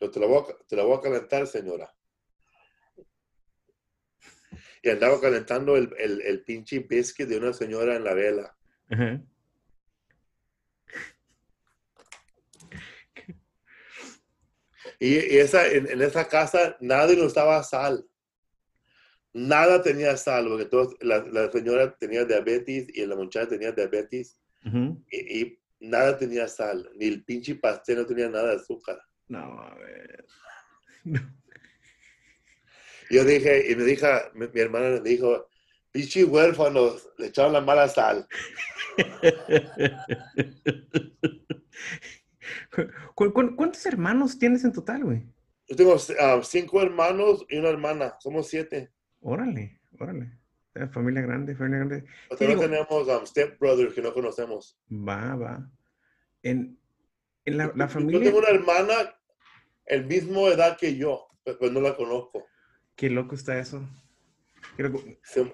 Yo te lo, voy a, te lo voy a calentar, señora. Y andaba calentando el, el, el pinche biscuit de una señora en la vela. y, y, esa, en, en, esa casa nadie nos daba sal nada tenía sal, porque todos, la, señora tenía diabetes y la muchacha tenía diabetes y, nada tenía sal, ni el pinche pastel no tenía nada de azúcar. No, a ver. Yo dije, y me dijo, mi, hermana me dijo, pinche huérfanos, le echaron la mala sal. ¿Cuántos hermanos tienes en total, güey? Yo tengo ah, cinco hermanos y una hermana, somos siete. Órale, órale. Familia grande, familia grande. Nosotros tenemos um, step brothers que no conocemos. Va, va. En, en la, la, familia. Yo tengo una hermana el mismo edad que yo, pero no la conozco. Qué loco está eso.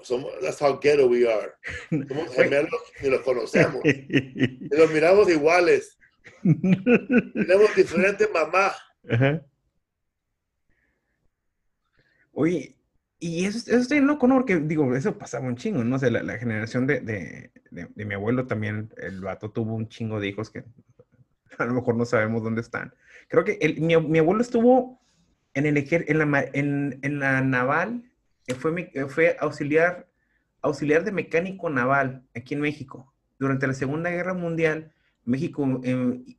Somos, that's how ghetto we are. Somos gemelos ni los conocemos. y los miramos iguales. Tenemos diferente mamá. Ajá. Oye, y eso, eso estoy loco, ¿no? Porque digo, eso pasaba un chingo, ¿no? O la, generación de, de, de, mi abuelo también, el vato tuvo un chingo de hijos que a lo mejor no sabemos dónde están. Creo que el, mi, mi, abuelo estuvo en, el, en, la, en, en la naval, fue, fue auxiliar auxiliar de mecánico naval aquí en México. Durante la Segunda Guerra Mundial, México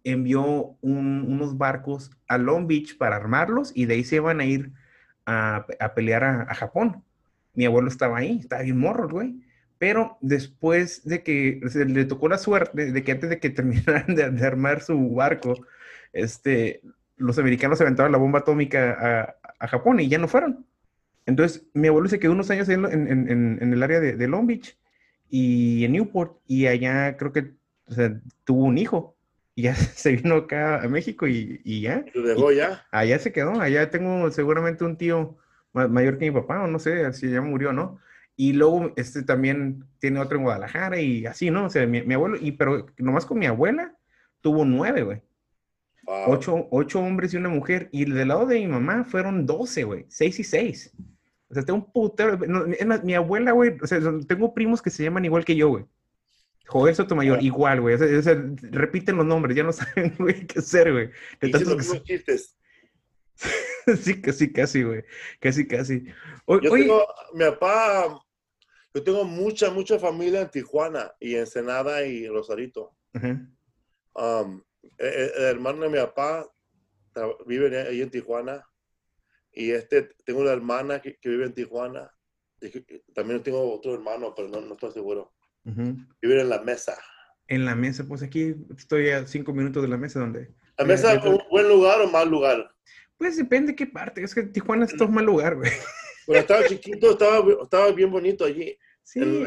envió unos barcos a Long Beach para armarlos y de ahí se iban a ir a, pelear a, Japón. Mi abuelo estaba ahí, estaba bien morro, güey. Pero después de que le tocó la suerte de que antes de que terminaran de, armar su barco, este, los americanos aventaron la bomba atómica a, Japón y ya no fueron. Entonces, mi abuelo se quedó unos años en, en, el área de, Long Beach y en Newport, y allá creo que tuvo un hijo. Y ya se vino acá a México y, y ya. ¿Lo dejó ya? Allá se quedó. Allá tengo seguramente un tío mayor que mi papá, o no sé si ya murió, ¿no? Y luego este también tiene otro en Guadalajara y así, ¿no? O sea, mi, abuelo, y pero nomás con mi abuela tuvo nueve, güey. Ocho, ocho, hombres y una mujer. Y del lado de mi mamá fueron doce, güey. Seis y seis. O sea, tengo un putero. es más, mi abuela, güey, o sea, tengo primos que se llaman igual que yo, güey. Joder Sotomayor, igual, güey. O sea, repiten los nombres, ya no saben, güey, qué hacer, güey. De tantos chistes. sí, casi, casi, güey. Casi, casi. yo tengo, mi papá, yo tengo mucha, mucha familia en Tijuana y Ensenada y Rosarito. Um, e, e, el, hermano de mi papá vive ahí en Tijuana y este, tengo una hermana que, vive en Tijuana. también tengo otro hermano, pero no, no estoy seguro. Vivir en la mesa. En la mesa, pues aquí estoy a cinco minutos de la mesa donde... ¿La mesa es un buen lugar o mal lugar? Pues depende de qué parte. Es que Tijuana es todo mal lugar, güey. Pero estaba chiquito, estaba, estaba bien bonito allí. Sí. En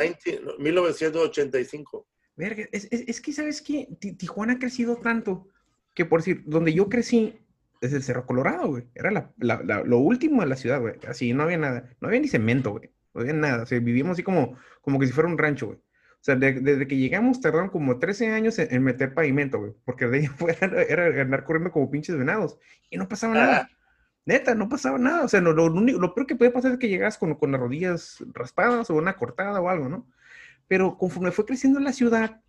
1985. Verga, es, es, es, que, ¿sabes qué? Tijuana ha crecido tanto que, por decir, donde yo crecí es el Cerro Colorado, güey. Era la, la, lo último de la ciudad, güey. Así, no había nada. No había ni cemento, güey. No había nada. O sea, vivíamos así como, como que si fuera un rancho, güey. O sea, desde que llegamos tardaron como 13 años en, meter pavimento, güey. Porque de ahí afuera era, andar corriendo como pinches venados. Y no pasaba nada. Neta, no pasaba nada. O sea, lo, lo, lo, peor que puede pasar es que llegas con, con las rodillas raspadas o una cortada o algo, ¿no? Pero conforme fue creciendo la ciudad,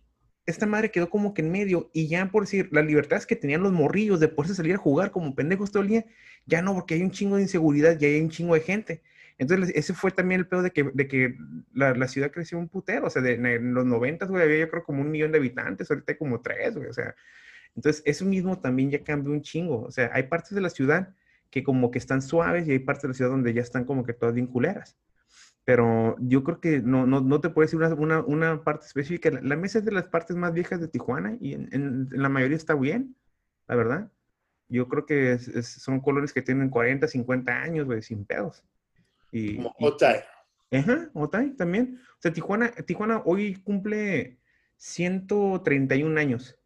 esta madre quedó como que en medio y ya por decir, las libertades que tenían los morrillos de poderse salir a jugar como pendejos todo el día, ya no, porque hay un chingo de inseguridad y hay un chingo de gente. Entonces, ese fue también el pedo de que, de que la, la ciudad creció un putero. O sea, de, en los noventas, güey, había yo creo como un millón de habitantes, ahorita hay como tres, güey. O sea, entonces eso mismo también ya cambió un chingo. O sea, hay partes de la ciudad que como que están suaves y hay partes de la ciudad donde ya están como que todas bien culeras. Pero yo creo que no, no, no te puedo decir una, una, una parte específica. La, mesa es de las partes más viejas de Tijuana y en, en, la mayoría está bien, la verdad. Yo creo que son colores que tienen 40, 50 años, güey, sin pedos. Y, Como Otay. Ajá, Otay también. O sea, Tijuana, Tijuana hoy cumple 131 años.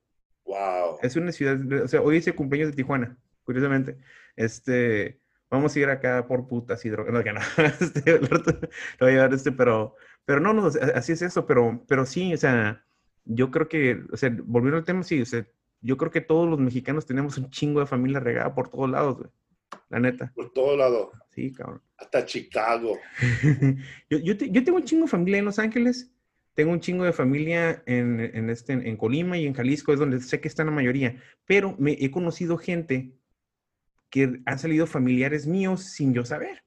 Wow. Es una ciudad, o sea, hoy es el cumpleaños de Tijuana, curiosamente. Este, vamos a ir acá por putas y drogas. No, que no. Este, lo voy a llevar este, pero, pero no, no, así es eso, pero, pero sí, o sea, yo creo que, o sea, volviendo al tema, sí, o sea, yo creo que todos los mexicanos tenemos un chingo de familia regada por todos lados, güey. La neta. Por todos lados. Sí, cabrón. Hasta Chicago. yo, yo, yo, tengo un chingo de familia en Los Ángeles. Tengo un chingo de familia en, en, este, en Colima y en Jalisco, es donde sé que están la mayoría. Pero me he conocido gente que han salido familiares míos sin yo saber.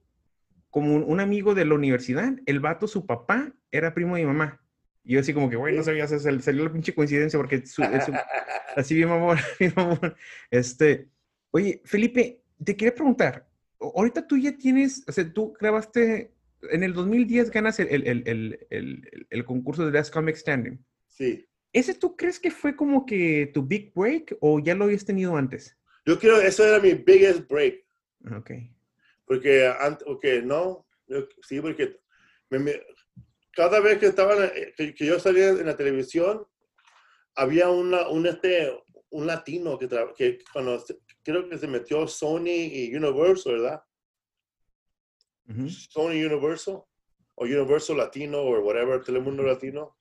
Como un, amigo de la universidad, el vato, su papá, era primo de mi mamá. Y yo así como que, güey, no sabía, salió la pinche coincidencia porque así bien mamón, bien mamón. Este, oye, Felipe, te quería preguntar, ahorita tú ya tienes, o sea, tú grabaste, en el 2010 ganas el, el, el, el concurso de Last Comic Standing. Sí. ¿Ese tú crees que fue como que tu big break o ya lo habías tenido antes? Yo creo que eso era mi biggest break. Ok. Porque, okay, no, sí, porque cada vez que, estaba, que, yo salía en la televisión, había una, un, este, un latino que, que cuando creo que se metió Sony y Universal, ¿verdad? Sony Universal o Universal Latino o whatever, Telemundo Latino.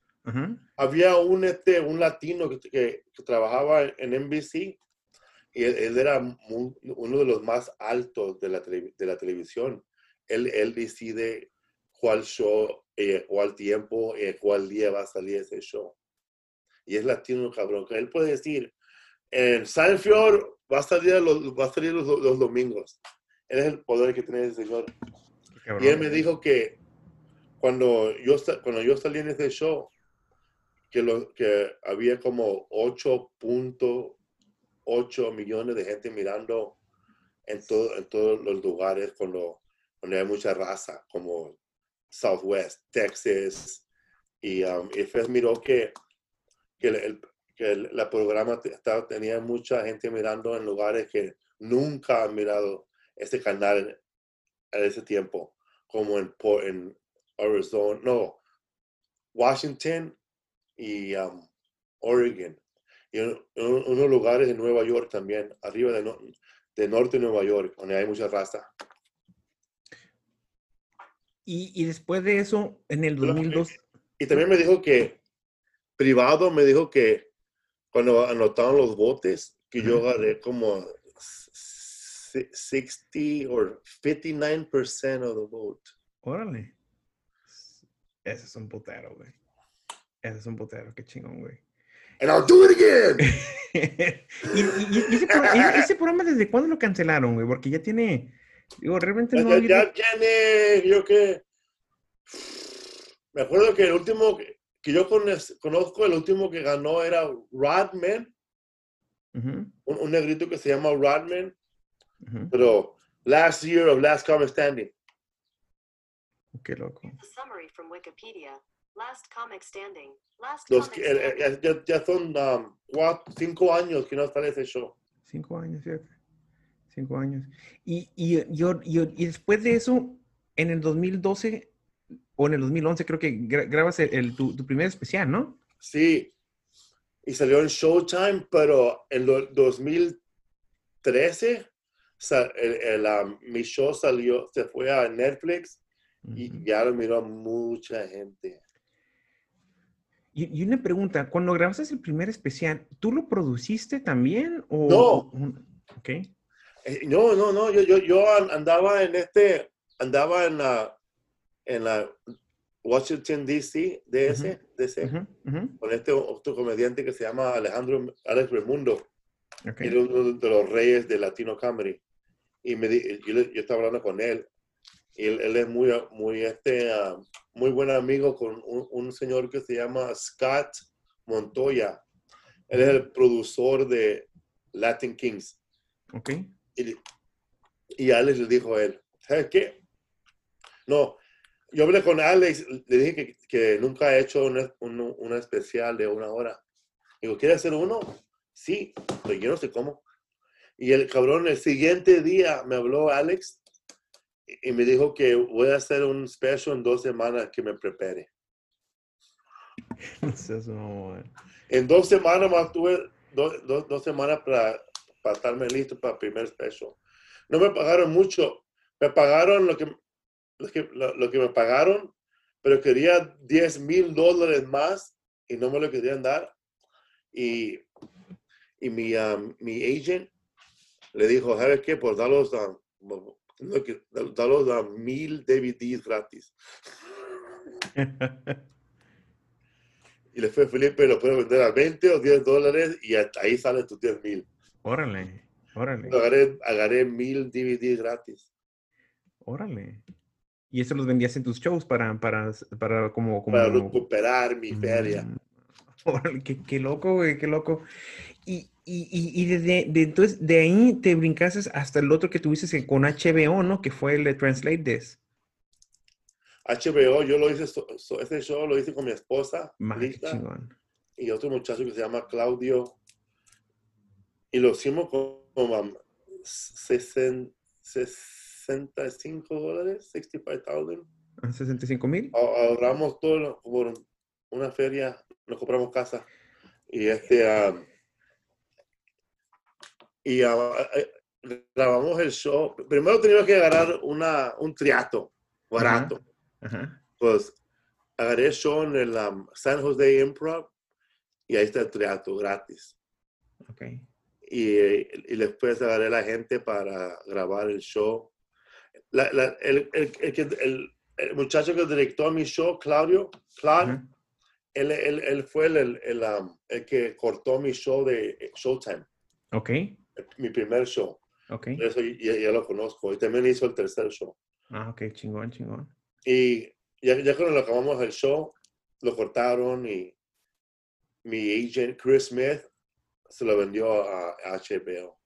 Había un, este, un latino que, que, trabajaba en NBC y él, era uno de los más altos de la, de la televisión. Él, él decide cuál show, eh, cuál tiempo, eh, cuál día va a salir ese show. Y es latino, cabrón. Él puede decir, en Seinfeld va a salir los, va a salir los, domingos. Él es el poder que tiene el Señor. y él me dijo que cuando yo, cuando yo salí en ese show, que, lo, que había como 8.8 millones de gente mirando en, todo, en todos los lugares cuando, cuando hay mucha raza, como Southwest, Texas. Y, um, y Fez miró que, que, el, que la programa estaba, tenía mucha gente mirando en lugares que nunca han mirado este canal en, ese tiempo, como en, en Arizona, no, Washington y um, Oregon. Y en, unos lugares en Nueva York también, arriba de, de norte de Nueva York, donde hay mucha raza. Y, y, después de eso, en el 2002... Y también me dijo que, privado, me dijo que cuando anotaron los votos, que yo agarré como 60 o 59% of the vote. Órale. Ese es un putero, güey. Ese es un putero, qué chingón, güey. And I'll do it again. y, y, ese, programa, ese, programa, ¿desde cuándo lo cancelaron, güey? Porque ya tiene. Digo, realmente no. Ya, ya tiene, yo que. Me acuerdo que el último que, yo conozco, el último que ganó era Rodman. un, un, negrito que se llama Rodman. Pero last year of Last Comic Standing. Qué loco. Last comic standing. Last Los, comic eh, eh, ya, ya, son um, cuatro, cinco años que no está ese show. Cinco años, ¿cierto? Cinco años. Y, y, yo, yo, y después de eso, en el 2012 o en el 2011, creo que grabas el, tu, tu, primer especial, ¿no? Sí. Y salió en Showtime, pero en el 2013 el, el, um, mi show salió, se fue a Netflix y ya lo miró mucha gente. Y, una pregunta, cuando grabaste el primer especial, ¿tú lo produciste también? O, no. Ok. Eh, no, no, no, yo, yo, yo, andaba en este, andaba en la, en la Washington, D.C., DC, DC, con este otro comediante que se llama Alejandro Alex Remundo, okay. era uno de los reyes de Latino Comedy. Y me, yo, yo estaba hablando con él él, él, es muy, muy, este, uh, muy buen amigo con un, un, señor que se llama Scott Montoya. Él es el productor de Latin Kings. Ok. Y, y Alex le dijo a él, ¿sabes qué? No, yo hablé con Alex, le dije que, que nunca ha hecho una, un, especial de una hora. Digo, ¿quiere hacer uno? Sí, pero yo no sé cómo. Y el cabrón, el siguiente día me habló Alex y me dijo que voy a hacer un special en dos semanas que me prepare. en dos semanas más tuve dos, dos, semanas para, para estarme listo para el primer special. No me pagaron mucho, me pagaron lo que, lo que, lo, que me pagaron, pero quería 10 mil dólares más y no me lo querían dar. Y, y mi, um, mi agent le dijo, ¿sabes qué? Um, no, que dalos a mil DVDs gratis. y le fue Felipe, lo puede vender a 20 o 10 dólares y hasta ahí sale tus 10 mil. Órale, órale. Agarré, agarré mil DVDs gratis. Órale. ¿Y eso los vendías en tus shows para, para, para como, como... Para recuperar mi feria. Mm. Qué, qué loco, güey, qué loco. Y, y, y, desde de, entonces, de ahí te brincaste hasta el otro que tuviste con HBO, ¿no? Que fue el de Translate This. HBO, yo lo hice, ese show lo hice con mi esposa, y otro muchacho que se llama Claudio. Y lo hicimos con, con 65 dólares, 65,000. 65 mil. Ahorramos todo por una feria, nos compramos casa. Y este... Um, y eh, grabamos el show. Primero teníamos que agarrar una, un triato barato. Pues agarré el show en el um, San Jose Improv y ahí está el triato gratis. Okay. Y, y, después agarré la gente para grabar el show. La, la, el, el, el, el, muchacho que directó mi show, Claudio, Claudio, él, él, él, fue el, el, um, el, que cortó mi show de Showtime. Ok mi primer show. Ok. Eso ya, ya, lo conozco. Y también hizo el tercer show. Ah, ok, chingón, chingón. Y ya, ya cuando lo acabamos el show, lo cortaron y mi agent Chris Smith se lo vendió a HBO.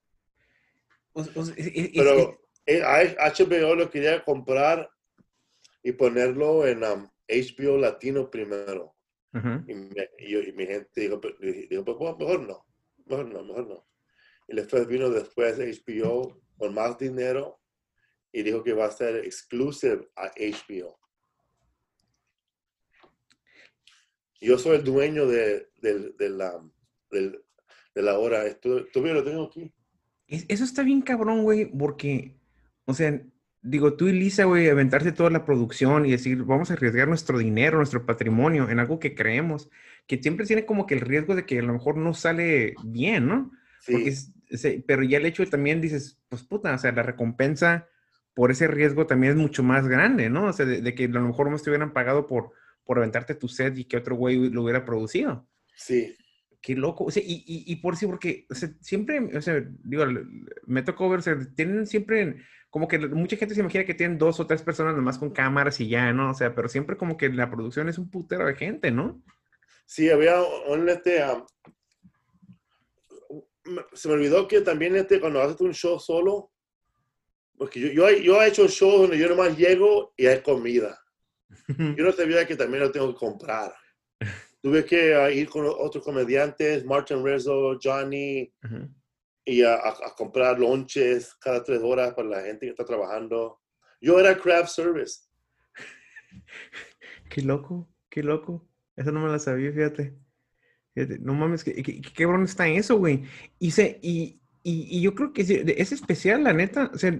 Pero HBO lo quería comprar y ponerlo en HBO um, Latino primero. y, mi gente dijo, pues, mejor no, mejor no, mejor no. Y después vino después HBO con más dinero y dijo que va a ser exclusive a HBO. Yo soy el dueño de, la, de, la hora. Esto, todavía lo tengo aquí. Eso está bien cabrón, güey, porque, o sea, digo, tú y Lisa, güey, aventarse toda la producción y decir, vamos a arriesgar nuestro dinero, nuestro patrimonio en algo que creemos, que siempre tiene como que el riesgo de que a lo mejor no sale bien, ¿no? Sí. pero ya el hecho también dices, pues puta, o sea, la recompensa por ese riesgo también es mucho más grande, ¿no? O sea, de, de que a lo mejor no estuvieran pagado por, por aventarte tu set y que otro güey lo hubiera producido. Sí. Qué loco. O sea, y, y, por sí, porque siempre, o sea, digo, me tocó ver, o sea, tienen siempre, como que mucha gente se imagina que tienen dos o tres personas nomás con cámaras y ya, ¿no? O sea, pero siempre como que la producción es un putero de gente, ¿no? Sí, había un, este, se me olvidó que también este, cuando haces un show solo, porque yo, yo, yo he hecho shows donde yo nomás llego y hay comida. Yo no sabía que también lo tengo que comprar. Tuve que ah, ir con otros comediantes, Martin Rizzo, Johnny, y a, comprar lonches cada tres horas para la gente que está trabajando. Yo era craft service. Qué loco, qué loco. Eso no me lo sabía, fíjate. no mames, qué, qué, qué está eso, güey. Y, se, y, y, y, yo creo que es especial, la neta. O sea,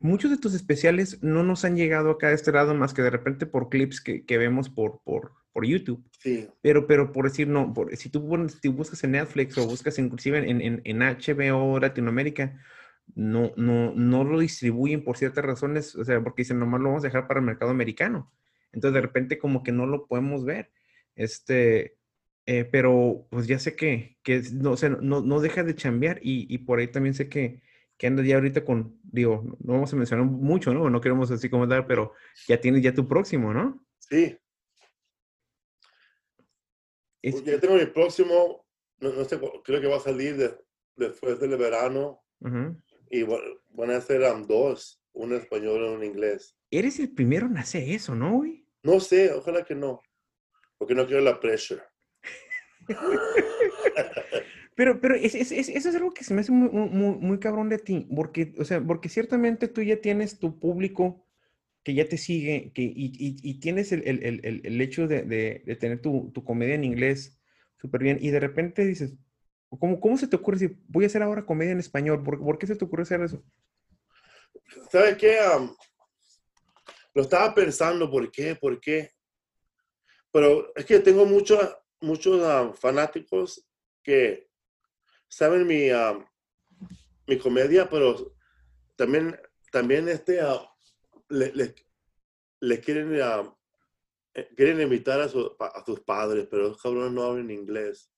muchos de tus especiales no nos han llegado acá a este lado más que de repente por clips que, que vemos por, por, por, YouTube. Sí. Pero, pero por decir, no, por, si tú si buscas en Netflix o buscas inclusive en, en, en, HBO Latinoamérica, no, no, no lo distribuyen por ciertas razones, o sea, porque dicen, nomás lo vamos a dejar para el mercado americano. Entonces, de repente, como que no lo podemos ver. Este, eh, pero pues ya sé que, que no, o sea, no, no deja de chambear y, y por ahí también sé que, que andas ya ahorita con, digo, no vamos a mencionar mucho, ¿no? No queremos así comentar, pero ya tienes ya tu próximo, ¿no? Sí. Pues ya tengo mi próximo, no, sé, creo que va a salir después del verano. Y van a ser dos, un español y un inglés. Eres el primero en hacer eso, ¿no, güey? No sé, ojalá que no. Porque no quiero la pressure. Pero, pero es, es, eso es algo que se me hace muy, muy, cabrón de ti, porque, o sea, porque ciertamente tú ya tienes tu público que ya te sigue, que, y, y, tienes el, el, el, el hecho de, de, tener tu, tu, comedia en inglés súper bien, y de repente dices, ¿cómo, ¿cómo se te ocurre decir, voy a hacer ahora comedia en español? ¿Por, por qué se te ocurre hacer eso? ¿Sabes qué? lo estaba pensando, ¿por qué? ¿Por qué? Pero es que tengo muchos muchos fanáticos que saben mi, ah, mi comedia, pero también, también este, uh, le, le, quieren, uh, quieren invitar a, a, sus padres, pero los cabrones no hablan inglés.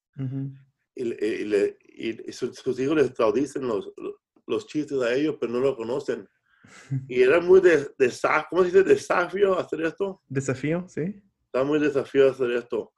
y, y, y, sus, hijos les traducen los, los chistes a ellos, pero no lo conocen. Y era muy de, de, ¿cómo se dice? Desafío hacer esto. Desafío, sí. Está muy desafío hacer esto.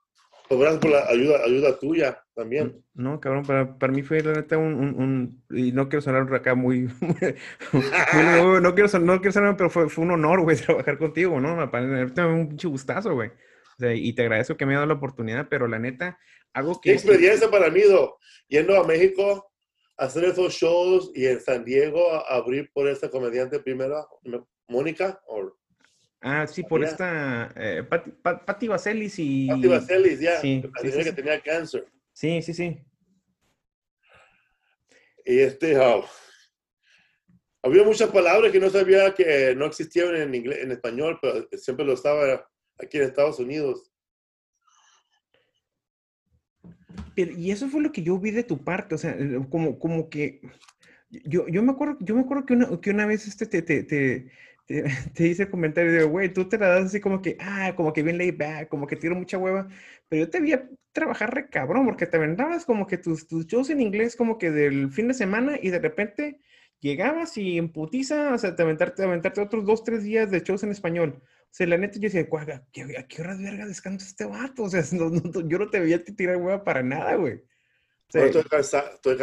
Pues gracias por la ayuda, ayuda tuya también. No, cabrón, para, para mí fue la neta un, un, y no quiero sonar acá muy, muy, no, quiero, no quiero sonar, pero fue, fue un honor, güey, trabajar contigo, ¿no? Para un pinche gustazo, güey. O sea, y te agradezco que me haya dado la oportunidad, pero la neta, algo que... Qué experiencia para mí, do, yendo a México, hacer esos shows y en San Diego abrir por esta comediante primera, Mónica, o Ah, sí, por esta eh, Patti, Vaselis y... Patti Vaselis, ya. Sí, sí, que tenía cáncer. Sí, sí, sí. Y este, oh, había muchas palabras que no sabía que no existían en inglés, en español, pero siempre lo estaba aquí en Estados Unidos. y eso fue lo que yo vi de tu parte, o sea, como, como que yo, yo me acuerdo, yo me acuerdo que una, que una vez este te, te te, dice el comentario de, güey, tú te la das así como que, ah, como que bien laid back, como que tiro mucha hueva, pero yo te vi a trabajar re cabrón, porque te vendabas como que tus, tus shows en inglés como que del fin de semana y de repente llegabas y en putiza, o sea, te aventarte, aventarte otros dos, tres días de shows en español. sea, la neta, yo decía, ¿a qué, a qué hora de verga descansa este vato? O sea, yo no te veía tirar hueva para nada, güey. estoy cansado, estoy,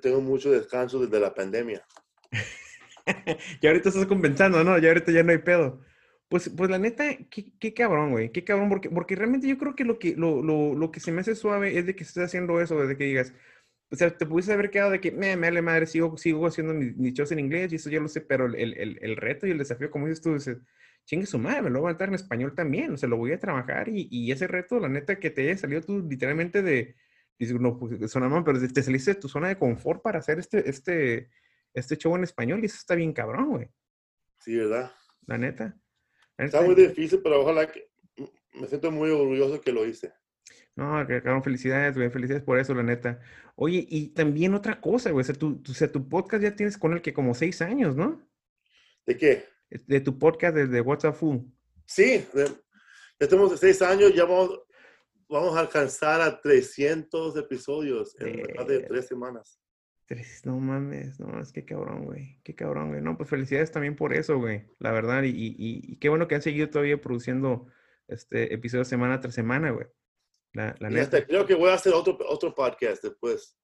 tengo mucho descanso desde la pandemia. y ahorita estás compensando, ¿no? Ya ahorita ya no hay pedo. Pues, pues la neta, qué, qué cabrón, güey. Qué cabrón, porque, porque realmente yo creo que lo que, lo, lo, lo que se me hace suave es de que estés haciendo eso, desde que digas, o sea, te pudiste haber quedado de que, me, me vale madre, sigo, sigo haciendo mis, mis shows en inglés y eso ya lo sé, pero el, el, el reto y el desafío, como dices tú, dices, chingue su madre, me lo voy a aventar en español también, o sea, lo voy a trabajar y, y ese reto, la neta, que te haya salido tú literalmente de, dices, no, pues suena mal, pero te saliste de tu zona de confort para hacer este, este, este show en español y eso está bien cabrón, güey. Sí, ¿verdad? La neta. Está muy difícil, pero ojalá que me siento muy orgulloso que lo hice. No, que cabrón, felicidades, güey, felicidades por eso, la neta. Oye, y también otra cosa, güey, o sea, tu, o sea, tu podcast ya tienes con el que como seis años, ¿no? ¿De qué? De tu podcast desde WhatsApp Full. Sí, ya tenemos seis años, ya vamos, vamos a alcanzar a 300 episodios en más de tres semanas. No mames, no, es que cabrón, güey. Qué cabrón, güey. No, pues felicidades también por eso, güey. La verdad, y, y, y, qué bueno que han seguido todavía produciendo este episodio semana tras semana, güey. La, la neta. creo que voy a hacer otro, otro podcast después.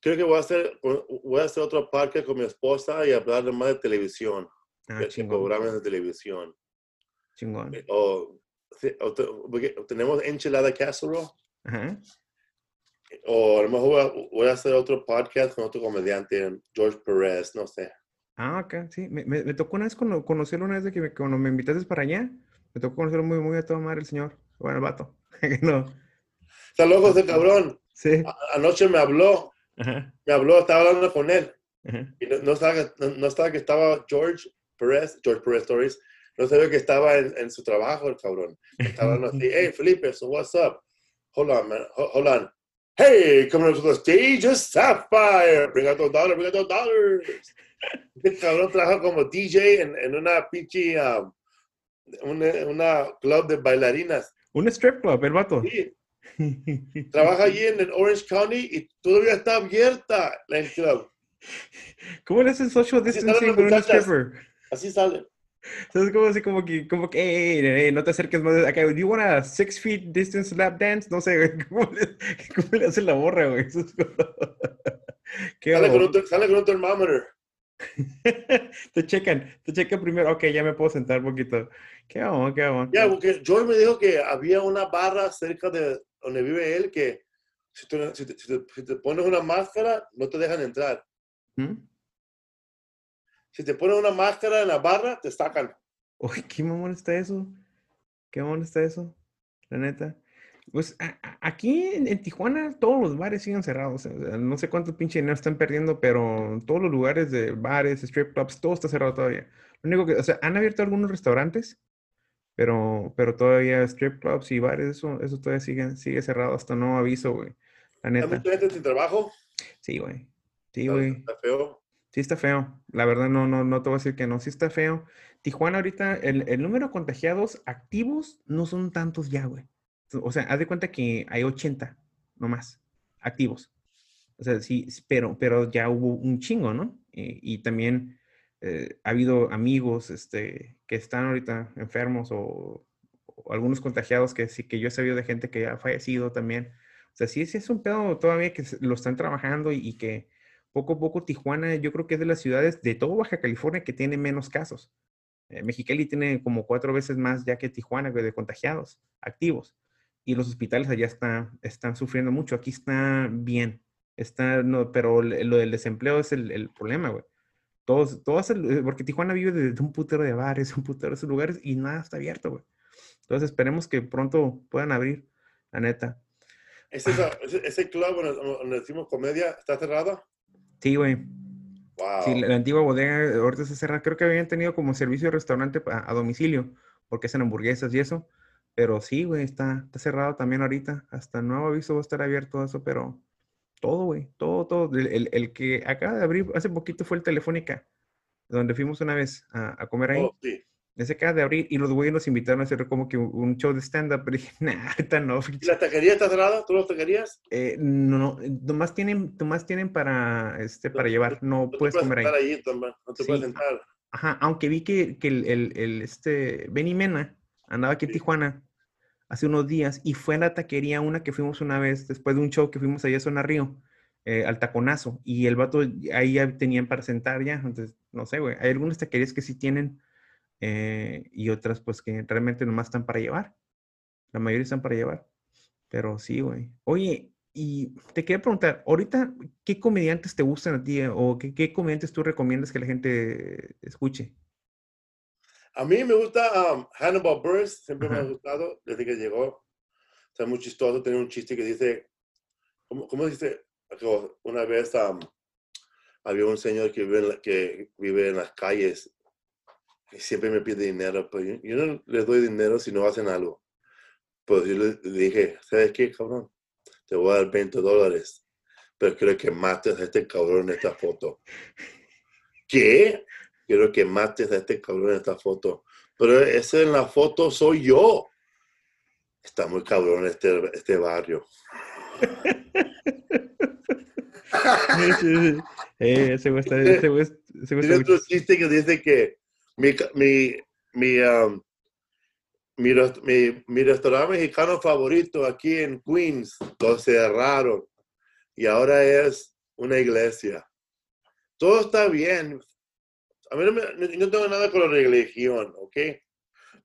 Creo que voy a hacer, voy a hacer otro podcast con mi esposa y hablar más de televisión. Ah, de programas de televisión. Chingón. Eh, o, tenemos enchilada casserole. Ajá. O a lo mejor voy a, hacer otro podcast con otro comediante, George Perez, no sé. Ah, ok, sí. Me, me, tocó una vez conocerlo, una vez de que me, cuando me invitaste para allá. Me tocó conocerlo muy, muy a toda madre el señor. Bueno, el vato. no. Está loco ese cabrón. Sí. anoche me habló. Me habló, estaba hablando con él. Y no, no, estaba, no, estaba que estaba George Perez, George Perez Stories. No sabía que estaba en, en su trabajo el cabrón. Estaba hablando así, hey Felipe, so what's up? Hold on, man. Hold on. Hey, coming up to the stage is Sapphire. Bring out those dollars, bring out those dollars. Este cabrón trabaja como DJ en, en una pinche, um, una, una, club de bailarinas. Un strip club, el vato. Sí. Trabaja allí en, en, Orange County y todavía está abierta la club. ¿Cómo le hacen social distancing con un stripper? Así sale. Entonces, como así, como que, como que, hey, no te acerques más acá. Do you want a six feet distance lap dance? No sé, ¿cómo le, cómo le hace la borra, güey? sale, con un, sale con un termómetro. te checan, te checan primero. Ok, ya me puedo sentar un poquito. Qué vamos, qué vamos. Ya, porque Joy me dijo que había una barra cerca de donde vive él que si, tú, si, te, si te, pones una máscara, no te dejan entrar. ¿Mm? Si te ponen una máscara en la barra, te sacan. Uy, qué mamón está eso. Qué mamón está eso. La neta. Pues aquí en, Tijuana todos los bares siguen cerrados. no sé cuánto pinche dinero están perdiendo, pero todos los lugares de bares, strip clubs, todo está cerrado todavía. Lo único que, o sea, han abierto algunos restaurantes, pero, pero todavía strip clubs y bares, eso, eso todavía sigue, sigue cerrado hasta no aviso, güey. La neta. ¿Hay mucha sin trabajo? Sí, güey. Sí, güey. Está feo. Sí está feo. La verdad no, no, no te voy a decir que no. Sí está feo. Tijuana ahorita, el, el número de contagiados activos no son tantos ya, güey. O sea, haz de cuenta que hay 80 nomás activos. O sea, sí, pero, pero ya hubo un chingo, ¿no? Eh, y también eh, ha habido amigos este, que están ahorita enfermos o, algunos contagiados que sí, que yo he sabido de gente que ha fallecido también. O sea, sí, es un pedo todavía que lo están trabajando y que poco a poco Tijuana yo creo que es de las ciudades de todo Baja California que tiene menos casos. Eh, Mexicali tiene como cuatro veces más ya que Tijuana de contagiados activos. Y los hospitales allá está, están sufriendo mucho. Aquí está bien. Está, no, pero lo del desempleo es el, el problema, güey. Todos, todos, eh, porque Tijuana vive de un putero de bares, un putero de lugares y nada está abierto, güey. Entonces esperemos que pronto puedan abrir, la neta. ¿Ese, ese, club donde decimos comedia está cerrado? Sí, güey. Wow. Sí, la, antigua bodega ahorita se cerra. Creo que habían tenido como servicio de restaurante a, domicilio, porque hacen hamburguesas y eso. Pero sí, güey, está, está cerrado también ahorita. Hasta nuevo aviso va a estar abierto eso, pero todo, güey, todo, todo. El, el, que acaba de abrir hace poquito fue el Telefónica, donde fuimos una vez a, a comer ahí. Oh, sí. Ese acaba de abrir y los güeyes nos invitaron a hacer como que un show de stand-up, pero dije, nah, ahorita no. ¿Y la taquería está cerrada? ¿Tú las taquerías? Eh, no, no, nomás tienen, nomás tienen para, este, para llevar, no, puedes, comer ahí. ahí no te puedes sentar. Ajá, aunque vi que, el, el, este Benny Mena andaba aquí en Tijuana hace unos días y fue a la taquería una que fuimos una vez después de un show que fuimos allá a Zona Río, eh, al taconazo, y el vato ahí ya tenían para sentar ya, entonces, no sé, güey, hay algunas taquerías que sí tienen eh, y otras pues que realmente nomás están para llevar. La mayoría están para llevar. Pero sí, güey. Oye, y te quería preguntar, ahorita, ¿qué comediantes te gustan a ti o qué, comediantes tú recomiendas que la gente escuche? A mí me gusta um, Hannibal Buress, siempre me ha gustado desde que llegó. Está muy chistoso, tiene un chiste que dice, ¿cómo, cómo dice? Una vez um, había un señor que vive, en que vive en las calles y siempre me pide dinero, pero yo, yo no les doy dinero si no hacen algo. Pues yo le dije, ¿sabes qué, cabrón? Te voy a dar 20 dólares, pero quiero que mates a este cabrón en esta foto. ¿Qué? Quiero que mates a este cabrón en esta foto. Pero ese en la foto soy yo. Está muy cabrón este, este barrio. eh, ese Tiene otro chiste que dice que mi, mi, mi, um, mi, mi, restaurante mexicano favorito aquí en Queens lo cerraron y ahora es una iglesia. Todo está bien. A mí no, no tengo nada con la religión, ¿ok?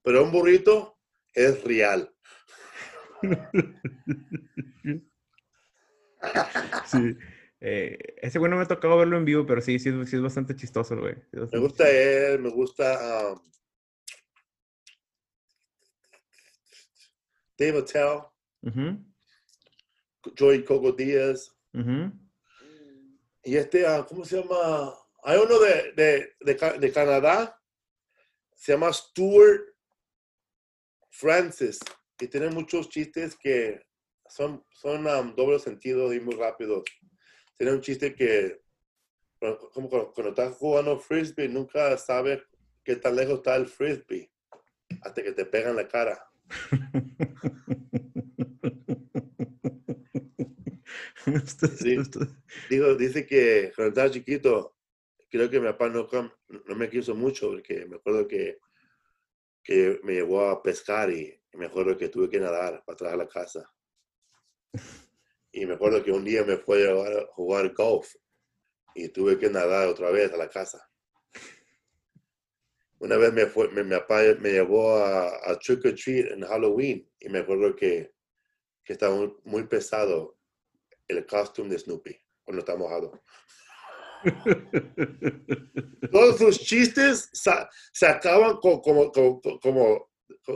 Pero un burrito es real. Sí. Eh, ese güey no me ha tocado verlo en vivo, pero sí, sí, es bastante chistoso, güey. me gusta él, me gusta um, Dave Attell, Joy Coco Díaz. Y este, ah, ¿cómo se llama? Hay uno de, de, de, Canadá, se llama Stuart Francis, y tiene muchos chistes que son, son um, doble sentido y muy rápidos. Tiene un chiste que, como cuando, cuando estás jugando frisbee, nunca sabes qué tan lejos está el frisbee hasta que te pegan la cara. digo, dice que cuando estaba chiquito, creo que mi papá no, no me quiso mucho porque me acuerdo que, que me llevó a pescar y, me acuerdo que tuve que nadar para atrás a la casa. Y me acuerdo que un día me fue a jugar golf y tuve que nadar otra vez a la casa. Una vez me fue, mi papá me llevó a, a, Trick or Treat en Halloween y me acuerdo que, que estaba muy, pesado el costume de Snoopy cuando está mojado. Todos sus chistes se acaban como, como, como,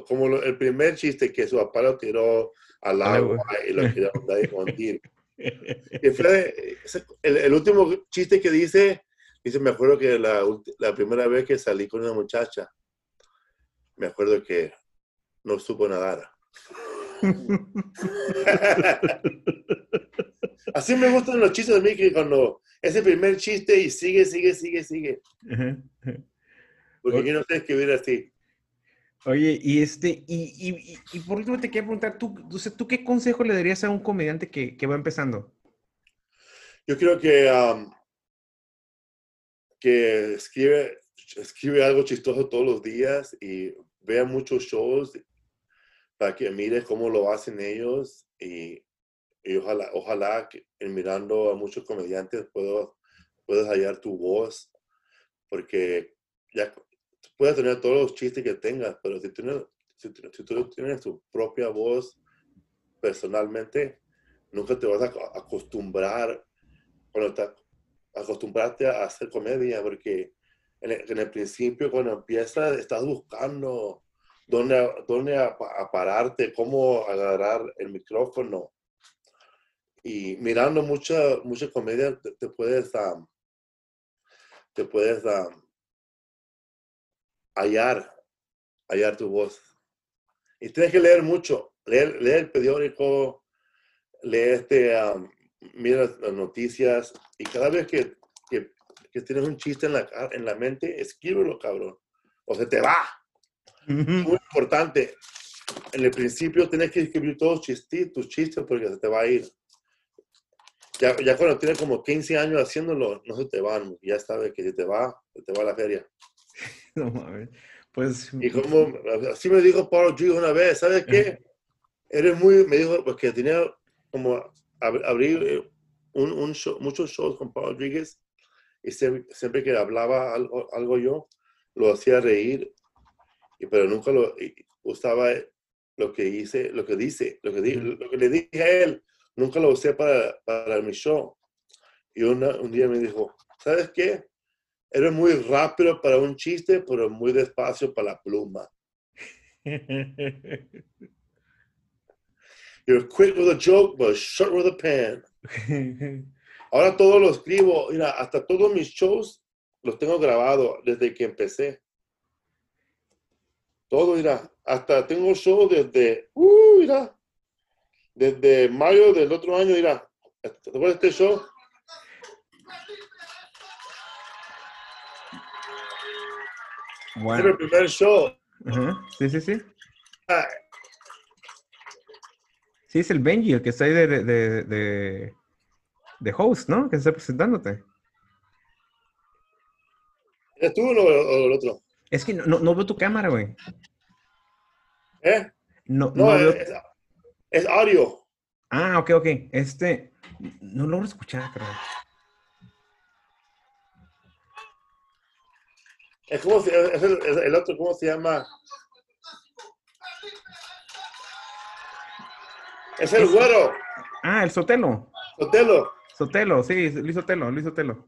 como, el primer chiste que su papá lo tiró al agua y lo tiró a Y fue el, el último chiste que dice Dice, me acuerdo que la, la, primera vez que salí con una muchacha, me acuerdo que no supo nadar. Así me gustan los chistes de mí, que cuando ese primer chiste y sigue, sigue, sigue, sigue. Porque yo no sé escribir así. Oye, y este, y, y, y, por último te quiero preguntar, ¿tú, ¿tú qué consejo le darías a un comediante que, que va empezando? Yo creo que um, que escribe, escribe algo chistoso todos los días y vea muchos shows para que mire cómo lo hacen ellos y, y ojalá, ojalá que mirando a muchos comediantes puedo, puedas hallar tu voz porque ya puedes tener todos los chistes que tengas, pero si, tienes, si, tú tienes tu propia voz personalmente, nunca te vas a acostumbrar cuando, te, acostumbrarte a hacer comedia, porque en el, principio cuando empiezas estás buscando dónde, dónde a, pararte, cómo agarrar el micrófono. Y mirando mucha, mucha comedia te, puedes, te puedes hallar, hallar tu voz. Y tienes que leer mucho, leer, leer el periódico, leer este, mira las noticias y cada vez que, que, tienes un chiste en la, en la mente, escríbelo, cabrón. O se te va. Muy importante. En el principio tienes que escribir todos chistes, tus chistes porque se te va a ir. Ya, ya, cuando tienes como 15 años haciéndolo, no se te van. Ya sabes que se te va, se te va la feria. No mames. Pues. Y como así me dijo Paul Rodriguez una vez, ¿sabes qué? Eres muy, me dijo, porque tenía como ab- abrí eh, un, un show- muchos shows con Paul Rodriguez y siempre, siempre que hablaba algo, algo yo, lo hacía reír, y, pero nunca lo usaba lo que hice, lo que dice, lo que, di- lo que le dije a él, nunca lo usé para, para mi show. Y una- un día me dijo, ¿sabes qué? Eres muy rápido para un chiste, pero muy despacio para la pluma. You're quick with a joke, but short with a pen. Ahora todo lo escribo, mira, hasta todos mis shows los tengo grabados desde que empecé. Todo, mira, hasta tengo show desde, uh, mira, desde mayo del otro año, mira, ¿te acuerdas de este show? Bueno. Era el primer show. Ajá. Sí, sí, sí. Ah, Sí, es el Benji, el que está ahí de, de, de, de, de host, ¿no? Que está presentándote. ¿Eres tú o el otro? Es que no, no, no veo tu cámara, güey. ¿Eh? No, No, veo- es, es audio. Ah, ok, ok. Este. No logro escuchar, creo. Es como si, es el, es el otro, ¿cómo se llama? Es el güero, Ah, el Sotelo. Sotelo. Sotelo, sí, Luis Sotelo, Luis Sotelo.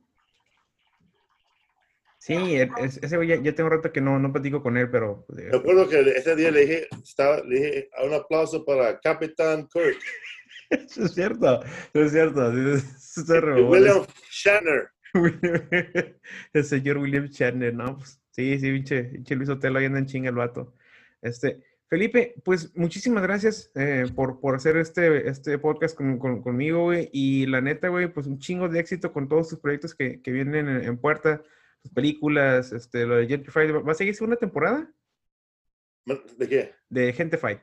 Sí, e- es- ese güey ya, ya tengo rato que no, no platico con él, pero. pues, Me acuerdo que ese día le dije, estaba, le dije un aplauso para Capitán Kirk. Eso es cierto, eso es cierto. eso bueno. William Shatner. El señor William Shatner, ¿no? Pues, sí, sí, pinche, pinche Luis Otelo ahí anda en chinga el vato. Este, Felipe, pues muchísimas gracias eh, por, por hacer este, este podcast con- con- conmigo, güey. Y la neta, güey, pues un chingo de éxito con todos tus proyectos que, que vienen en, en puerta, tus películas, este, lo de Gentrified. ¿Va a seguir segunda temporada? ¿De qué? De Gente Fight.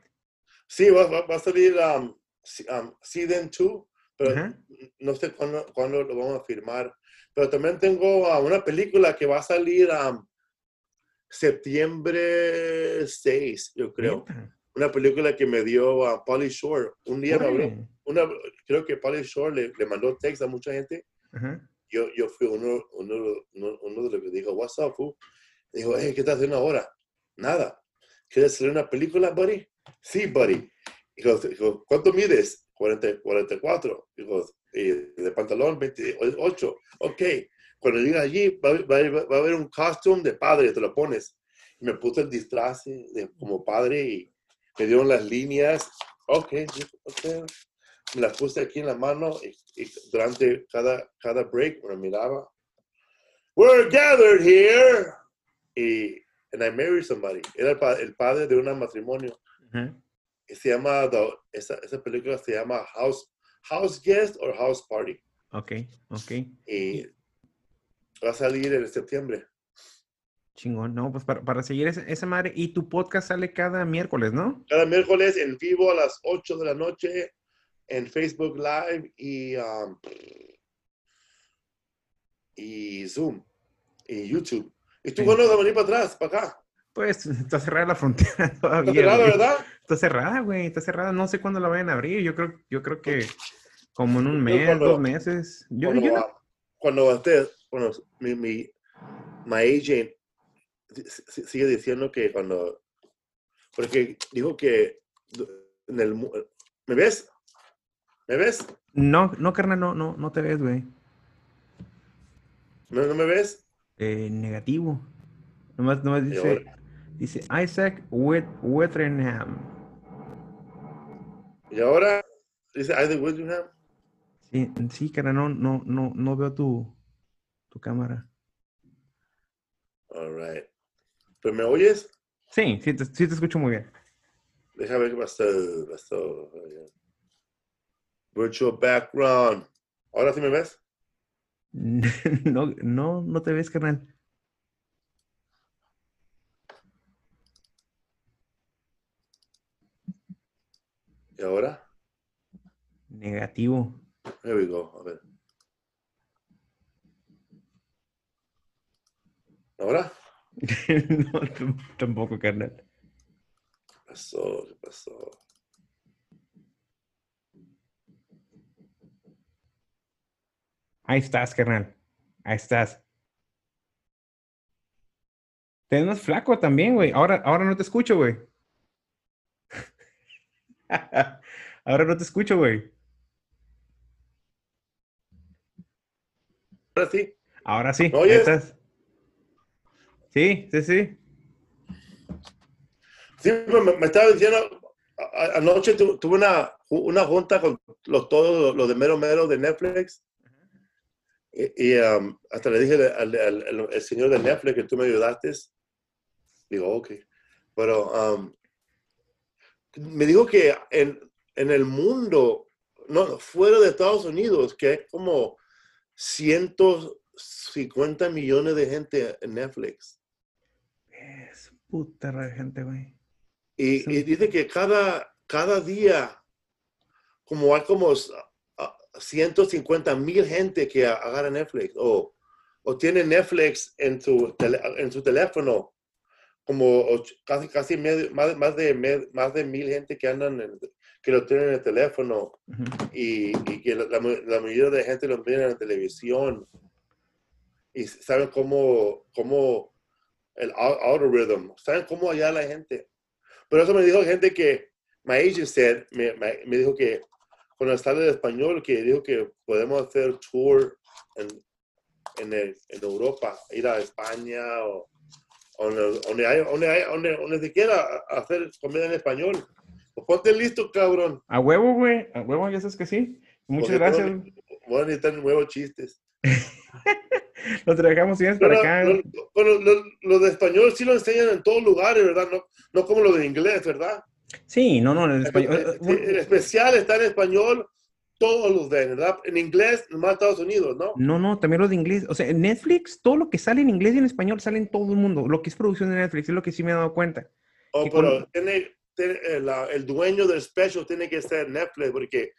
Sí, va, va- va a salir um, um, Season 2, pero Ajá. no sé cuándo, cuándo lo vamos a firmar. Pero también tengo uh, una película que va a salir um, septiembre 6, yo creo. Neta. Una película que me dio a Polly Shore. Un día me habló, una, creo que Polly Shore le, le mandó text a mucha gente. Ajá. Yo, yo fui uno, uno, uno, uno de los que dijo, what's up, fool? Dijo, hey, ¿qué estás haciendo ahora? Nada. ¿Quieres hacer una película, buddy? Sí, buddy. Dijo, ¿cuánto mides? 40, 44. Dijo, "Y de pantalón 28. Ok. Cuando llegue allí, va, va- va a haber un costume de padre, te lo pones. Y me puse el disfraz de, como padre y me dieron las líneas. Ok, dijo, ok. Me las puse aquí en la mano y, y durante cada, cada break me miraba. We're gathered here. Y and I married somebody. Era el, pa- el padre de un matrimonio. Ajá. Y se llama, esa, esa película se llama House, House Guest or House Party. Ok, ok. Y va a salir en septiembre. Chingón, no, pues para, para seguir esa, esa madre. Y tu podcast sale cada miércoles, ¿no? Cada miércoles en vivo a las 8 de la noche en Facebook Live y, um, y Zoom y YouTube. ¿Y tú Sí. vas a venir para atrás, para acá? Pues está cerrada la frontera todavía. ¿Está cerrado, güey. verdad? Está cerrada, güey, está cerrada. No sé cuándo la vayan a abrir. Yo creo, yo creo que como en un mes, cuando- dos meses. Yo, cuando, yo no- cuando cuando mi, mi, my agent si- si- sigue diciendo que cuando, porque dijo que en el, ¿me ves? ¿Me ves? no, no, carnal, no, no, no te ves, güey. ¿No, no me ves? Eh, negativo. Nomás, nomás dice, dice Isaac Wet Weatheringham. Y ahora dice Isaac Willingham. Sí, sí, carnal, no, no, no, no veo tu, tu cámara. All right. ¿Pero me oyes? Sí, sí te, sí te escucho muy bien. Déjame ver qué pasó. pasó. Virtual background. ¿Ahora sí me ves? No, no, no te ves, carnal. ¿Y ahora? Negativo. Here we go. A ver. ¿Ahora? no, tampoco, carnal. ¿Qué pasó? ¿Qué pasó? Ahí estás, carnal. Ahí estás. Te más flaco también, güey. Ahora, ahora no te escucho, güey. ahora no te escucho, güey. Ahora sí. Ahora sí. ¿Me oyes? ahí estás. Sí, sí, sí. Sí, me, me estaba diciendo, anoche tu- tuve una, una junta con los, todos los de Mero Mero de Netflix. Y, y, um, hasta le dije al, al- al- al señor de Netflix que tú me ayudaste. Digo, ok. Pero um, me dijo que en, en el mundo, no, fuera de Estados Unidos, que hay como 150 millones de gente en Netflix. Es puta de gente, güey. Y, Sí. y dice que cada, cada día, como hay como s- a- 150 mil gente que agarra Netflix o, o tiene Netflix en su, tele- en su teléfono, como och- casi, casi medio- más, más, de, más de mil gente que andan, en- que lo tienen en el teléfono Ujú. y, y que la, la la mayoría de gente lo miran en la televisión y saben cómo, cómo el al- algorithm, saben cómo hallar a la gente. Pero eso me dijo gente que, my agent said, me, me- me dijo que cuando sale de español, que dijo que podemos hacer tour en, en, el- en Europa, ir a España o donde, donde, hay, donde, hay- donde, donde se quiera hacer comida en español. Pues ponte listo, cabrón. A huevo, güey. A huevo, ya sabes que sí. Muchas Porque gracias. tengo- Voy a necesitar nuevos chistes. Lo trabajamos bien para acá. lo, pero lo- lo de español sí lo enseñan en todos lugares, ¿verdad? No, no como lo de inglés, ¿verdad? Sí, no, no, en El, español. eh, el- el especial está en español, todos los ven, ¿verdad? En inglés, nomás Estados Unidos, ¿no? No, no, también lo de inglés. O sea, en Netflix, todo lo que sale en inglés y en español sale en todo el mundo. Lo que es producción de Netflix es lo que sí me he dado cuenta. Oh, que pero con- tiene, tiene- eh, el dueño del special tiene que ser Netflix, porque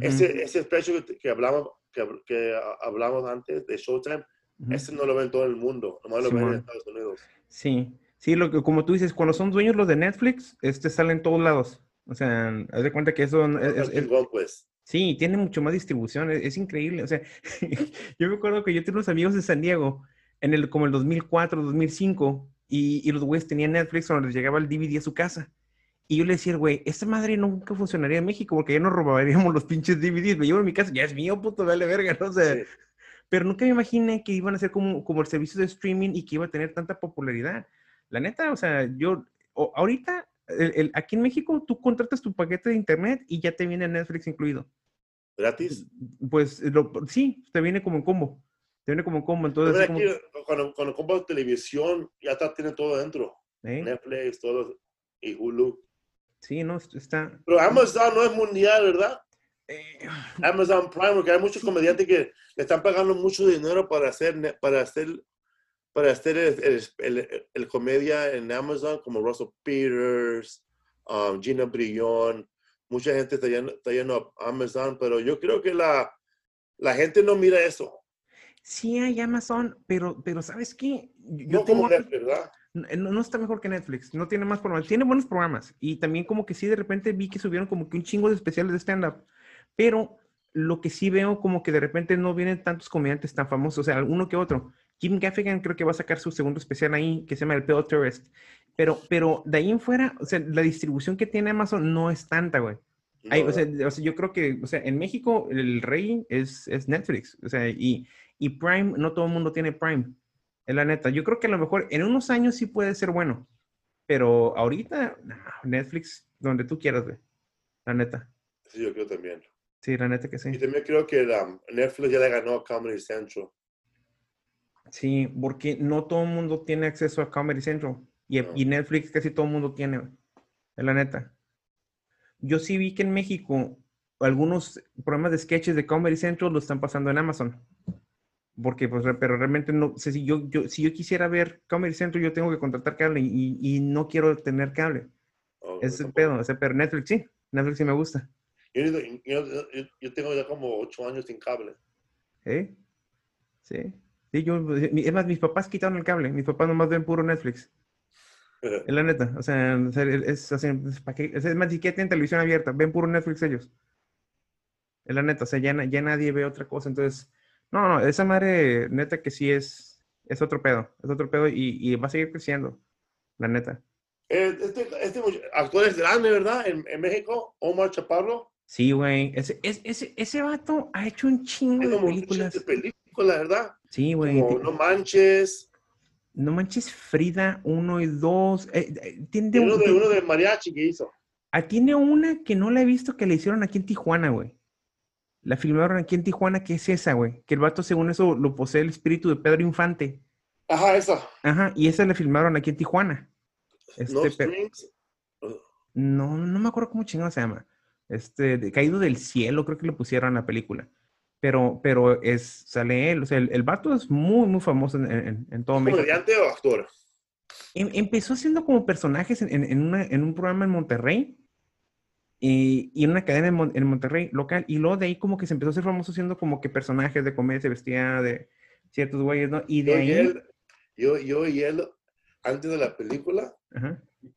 ese, ese special que, que hablamos, que, que hablamos antes de Showtime, ujú. ese no lo ven todo el mundo, nomás lo ven Simón. en Estados Unidos. Sí, sí, lo que, como tú dices, cuando son dueños los de Netflix, este sale en todos lados. O sea, haz de cuenta que eso es- es- es- pues. Sí, tiene mucho más distribución, es, es increíble. O sea, yo me acuerdo que yo tenía unos amigos de San Diego en el como el 2004, 2005, y, y los güeyes tenían Netflix donde les llegaba el DVD a su casa. Y yo le decía, güey, esta madre nunca funcionaría en México porque ya nos robaríamos los pinches DVDs. Me llevo en mi casa, ya es mío, puto, vale verga, ¿no? O sea, Sí. pero nunca me imaginé que iban a ser como, como el servicio de streaming y que iba a tener tanta popularidad. La neta, o sea, yo, ahorita, el- el- aquí en México, tú contratas tu paquete de internet y ya te viene Netflix incluido. ¿Gratis? Pues lo- sí, te viene como en combo. Te viene como en combo. Entonces, como- aquí, cuando, cuando compras televisión, ya está, tiene todo dentro. ¿eh? Netflix, todo, y Hulu. Sí, no, est- está. Pero Amazon no es mundial, ¿verdad? eh, Amazon Prime, porque hay muchos comediantes que le están pagando mucho dinero para hacer, para hacer, para hacer el, el- el- comedia en Amazon, como Russell Peters, um, Gina Brillón. Mucha gente está yendo, está yendo a Amazon, pero yo creo que la, la gente no mira eso. sí hay Amazon, pero, pero ¿sabes qué? Yo No como tengo- Netflix, ¿verdad? No, no está mejor que Netflix, no tiene más programas, tiene buenos programas y también como que sí de repente vi que subieron como que un chingo de especiales de stand-up, pero lo que sí veo como que de repente no vienen tantos comediantes tan famosos, o sea, uno que otro. Jim Gaffigan creo que va a sacar su segundo especial ahí que se llama El Pedo Tourist, pero, pero de ahí en fuera, o sea, la distribución que tiene Amazon no es tanta, güey. No, o, sea, o sea, yo creo que, o sea, en México el rey es, es Netflix, o sea, y, y Prime, no todo el mundo tiene Prime, es la neta. Yo creo que a lo mejor en unos años sí puede ser bueno, pero ahorita, no, Netflix, donde tú quieras, güey, la neta. sí, yo creo también. Sí, la neta que Y sí. también creo que um, Netflix ya le ganó a Comedy Central. Sí, porque no todo el mundo tiene acceso a Comedy Central y, No. y Netflix casi todo el mundo tiene, es la neta. Yo sí vi que en México algunos programas de sketches de Comedy Central lo están pasando en Amazon. Porque, pues, pero realmente no sé si yo, yo, si yo quisiera ver Comedy Central, yo tengo que contratar cable y, y no quiero tener cable. Oh, Ese es el tampoco. pedo, ese pero Netflix sí, Netflix sí me gusta. Yo, yo- yo- yo tengo ya como ocho años sin cable. ¿Eh? Sí. Sí, yo, es más, mis papás quitaron el cable. Mis papás nomás ven puro Netflix. Es la neta. O sea, es, es, es, más, ni siquiera tienen televisión abierta. Ven puro Netflix ellos. Es la neta. O sea, ya, ya nadie ve otra cosa. Entonces, no, no, esa madre, neta que sí es, es otro pedo. Es otro pedo y, y va a seguir creciendo. La neta. Eh, este, este actor es grande, ¿verdad? En, en México, Omar Chaparro. Sí, güey. Ese, ese, ese vato ha hecho un chingo de películas. De películas, ¿verdad? Sí, güey. No Manches. No Manches Frida 1 y 2. Eh, eh, tiene uno, de, uno de mariachi que hizo. Ah, tiene una que no la he visto que le hicieron aquí en Tijuana, güey. La filmaron aquí en Tijuana, que es esa, güey. Que el vato, según eso, lo posee el espíritu de Pedro Infante. Ajá, esa. Ajá, y esa la filmaron aquí en Tijuana. Este, no, no, me acuerdo cómo chingado se llama. Este, Caído del Cielo, creo que le pusieron en la película. Pero, pero es, sale él, o sea, el, vato es muy, muy famoso en, en, todo México. ¿Comediante o actor? Em, empezó haciendo como personajes en, un programa en Monterrey y, y en una cadena en, Monterrey local. Y luego de ahí como que se empezó a ser famoso haciendo como que personajes de comedia, se vestía de ciertos güeyes, ¿no? Y de ahí... yo, yo y él, antes de la película,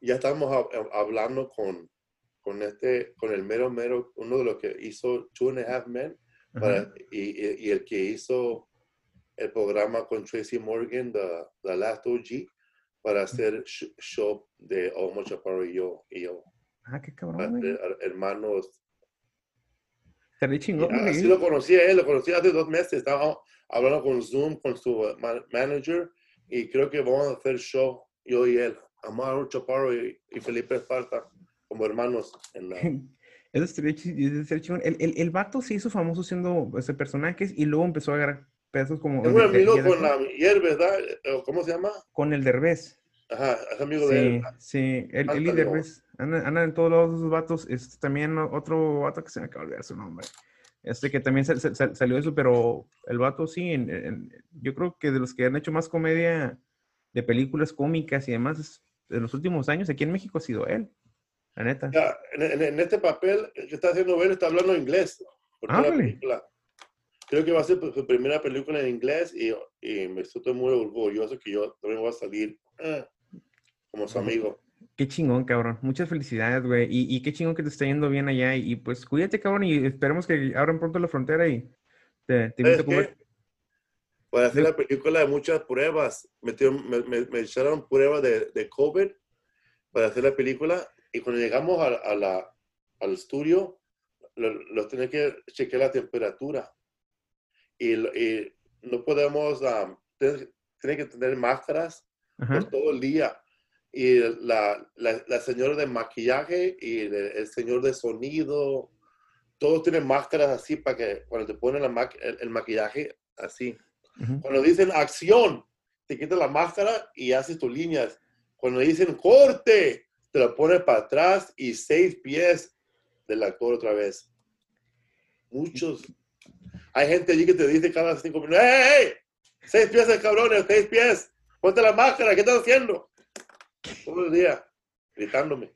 ya estábamos hablando con, con, este, con el mero mero, uno de los que hizo Two and a Half Men, y, y, el que hizo el programa con Tracy Morgan, The, The Last OG, para hacer show de Omar Chaparro y yo. Y yo. Ah, qué cabrón. Hermanos. Estaría chingón. Así lo conocí a él, lo conocí hace dos meses. Estaba hablando con Zoom, con su manager, y creo que vamos a hacer show, yo y él. Amaro Chaparro y, Felipe Esparta como hermanos en la... Eso sería, chingón. El, el, el, vato se hizo famoso siendo ese personajes y luego empezó a agarrar pedazos como... Es un amigo con la hierba, ¿verdad? ¿Cómo se llama? Con el Derbez. Ajá, es amigo de él. Sí, el, el Derbez. Anda, en todos lados esos vatos. Este, también otro vato que se me acaba de olvidar su nombre. Este que también salió eso, pero el vato sí, en, yo creo que de los que han hecho más comedia de películas cómicas y demás, en los últimos años aquí en México ha sido él. La neta. en, este papel que está haciendo él está hablando inglés. Ah, creo que va a ser su primera película en inglés y, y, me estoy muy orgulloso que yo también voy a salir eh, como su amigo. Qué chingón, cabrón. Muchas felicidades, güey. Y, y, qué chingón que te está yendo bien allá. Y, pues cuídate, cabrón, y esperemos que abran pronto la frontera y te, te invito a comer. Para hacer la película de muchas pruebas. Me, me, echaron pruebas de, de, COVID para hacer la película. Y cuando llegamos a, la, al estudio, los tenía que chequear la temperatura. Y, y no podemos, um, tener, que tener máscaras por todo el día. Y la, la, la señora de maquillaje y el, señor de sonido, todos tienen máscaras así para que cuando te ponen la el maquillaje así. Cuando dicen acción, te quitas la máscara y haces tus líneas. Cuando dicen corte, te lo pones para atrás y seis pies del actor otra vez. Muchos. Hay gente allí que te dice cada cinco minutos, ¡Hey, Seis pies de cabrones, seis pies. Ponte la máscara, ¿qué estás haciendo? Todo el día, gritándome.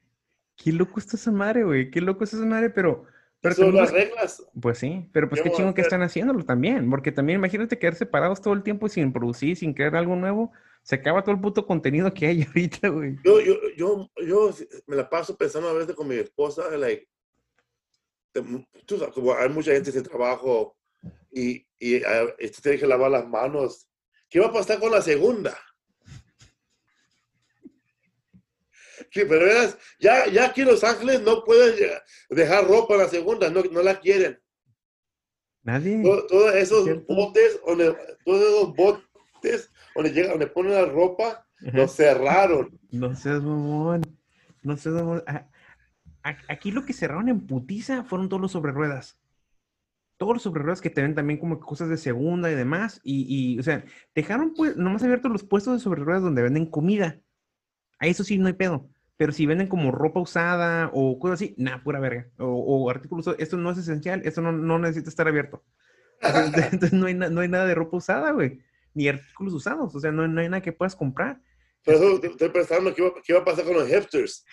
Qué loco está esa madre, güey. Qué loco está esa madre, pero pero son las reglas. Pues sí, pero pues qué, chingo que están haciéndolo también, porque también imagínate quedar separados todo el tiempo sin producir, sin crear algo nuevo, se acaba todo el puto contenido que hay ahorita, güey. Yo, yo, yo, yo me la paso pensando a veces con mi esposa, like, tú sabes, como hay mucha gente sin trabajo y, y, y tiene que lavar las manos, ¿qué va a pasar con la segunda? Sí, pero ya, ya aquí en Los Ángeles no pueden dejar ropa en la segunda, no, no la quieren. Nadie. todos esos botes, donde, todos esos botes donde llegan, donde ponen la ropa, los cerraron. No seas mamón. No seas mamón. Aquí lo que cerraron en putiza fueron todos los sobre ruedas. Todos los sobre ruedas que te ven también como cosas de segunda y demás. Y, y o sea, dejaron pues, nomás abiertos los puestos de sobre ruedas donde venden comida. A eso sí no hay pedo. Pero si venden como ropa usada o cosas así, nada, pura verga. O, artículos, esto no es esencial, esto no, no necesita estar abierto. Entonces no hay, no hay nada de ropa usada, güey. Ni artículos usados, o sea, no, no hay nada que puedas comprar. Pero estoy pensando qué iba, a pasar con los hipsters.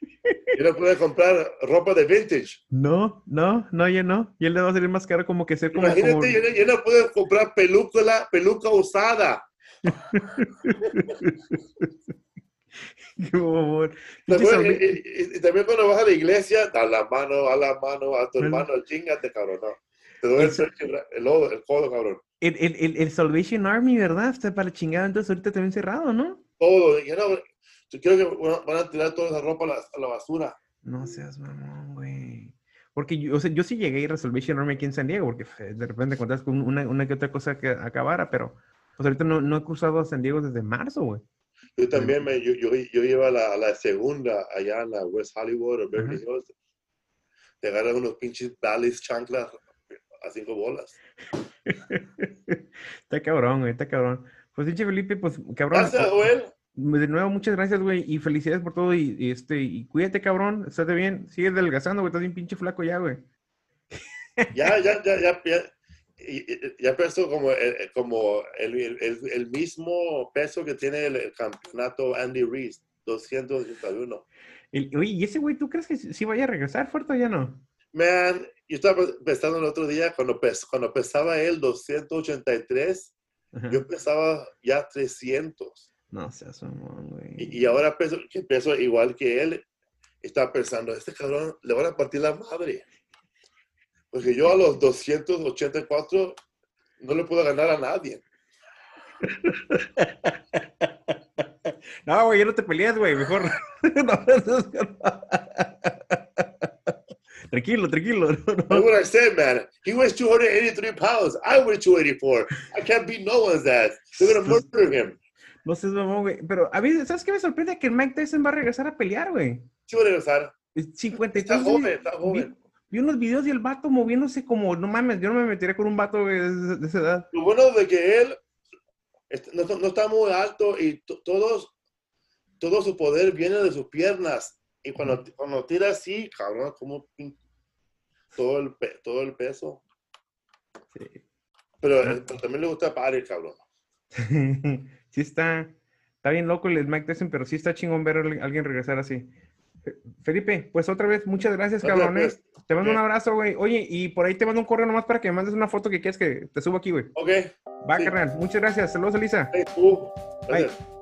Yo no puedo comprar ropa de vintage. No, no, no, ya no. Y él le va a salir más caro como que ser como... Imagínate, como- Yo, no, yo no puedo comprar película, peluca usada. Qué bobón. ¿Te Pinche acuerdas? sorbe- Y, y- también cuando vas a la iglesia, da la mano, a la mano a tu hermano, chingate, cabrón. No. Te doy el, el, el, el codo, cabrón. El, el, el, el Salvation Army, ¿verdad? Está para chingada, entonces ahorita también cerrado, ¿no? Todo. No, yo creo que van a tirar toda esa ropa a la, a la basura. No seas mamón, güey. Porque yo, o sea, yo sí llegué a ir a Salvation Army aquí en San Diego, porque eh, de repente encontrás con una, una que otra cosa que acabara, pero pues ahorita no, no he cruzado a San Diego desde marzo, güey. Yo también, me, yo, yo, yo iba a la, a la segunda allá en la West Hollywood o Beverly. Hills. Te agarran unos pinches balis chanclas a cinco bolas. está cabrón, güey, está cabrón. Pues pinche Felipe, pues cabrón. Gracias, o- Joel. De nuevo, muchas gracias, güey, y felicidades por todo, y, y, este, y cuídate, cabrón, estate bien, sigue adelgazando, güey, estás bien pinche flaco ya, güey. Ya, ya, ya, ya, ya, ya peso como, el, como el, el, el mismo peso que tiene el, campeonato Andy Reese, 281. El- oye, ¿y ese güey, tú crees que sí sí vaya a regresar fuerte o ya no? Man, yo estaba pensando el otro día, cuando, pes- cuando pesaba él 283, Ajá. yo pesaba ya 300. No seas mamón, güey. Y, y ahora peso, que peso igual que él, está pensando, este cabrón le van a partir la madre. Porque yo a los 284 no le puedo ganar a nadie. No, güey, ya no te peleas, güey, mejor. No, no, no. Tranquilo, tranquilo. no, no. That's what I said, man. He weighs 283 pounds. I weigh 284. I can't beat no one's ass. They're gonna murder him. No seas mamón, güey. Pero, a mí, ¿sabes qué me sorprende? Que el Mike Tyson va a regresar a pelear, güey. Sí, va a regresar. Es 53 Está joven, está joven. Vi, vi unos videos del vato moviéndose como, no mames, yo no me metería con un vato, güey, de, esa- de esa edad. Lo bueno de que él no, no está muy alto y to- todos, todo su poder viene de sus piernas. Y cuando, cuando tira así, cabrón, como todo el, pe- todo el peso. Sí. Pero, eh, pero también le gusta parir, cabrón. sí está, está bien loco el Mike Tyson, pero sí está chingón ver a alguien- regresar así. Fe- Felipe, pues otra vez, muchas gracias, cabrones. pues. Te mando un abrazo, güey. Oye, y por ahí te mando un correo nomás para que me mandes una foto que quieres que te suba aquí, güey. Ok. Va, Sí. carnal. Muchas gracias. Saludos, Elisa. Hey, tú. Bye. Gracias.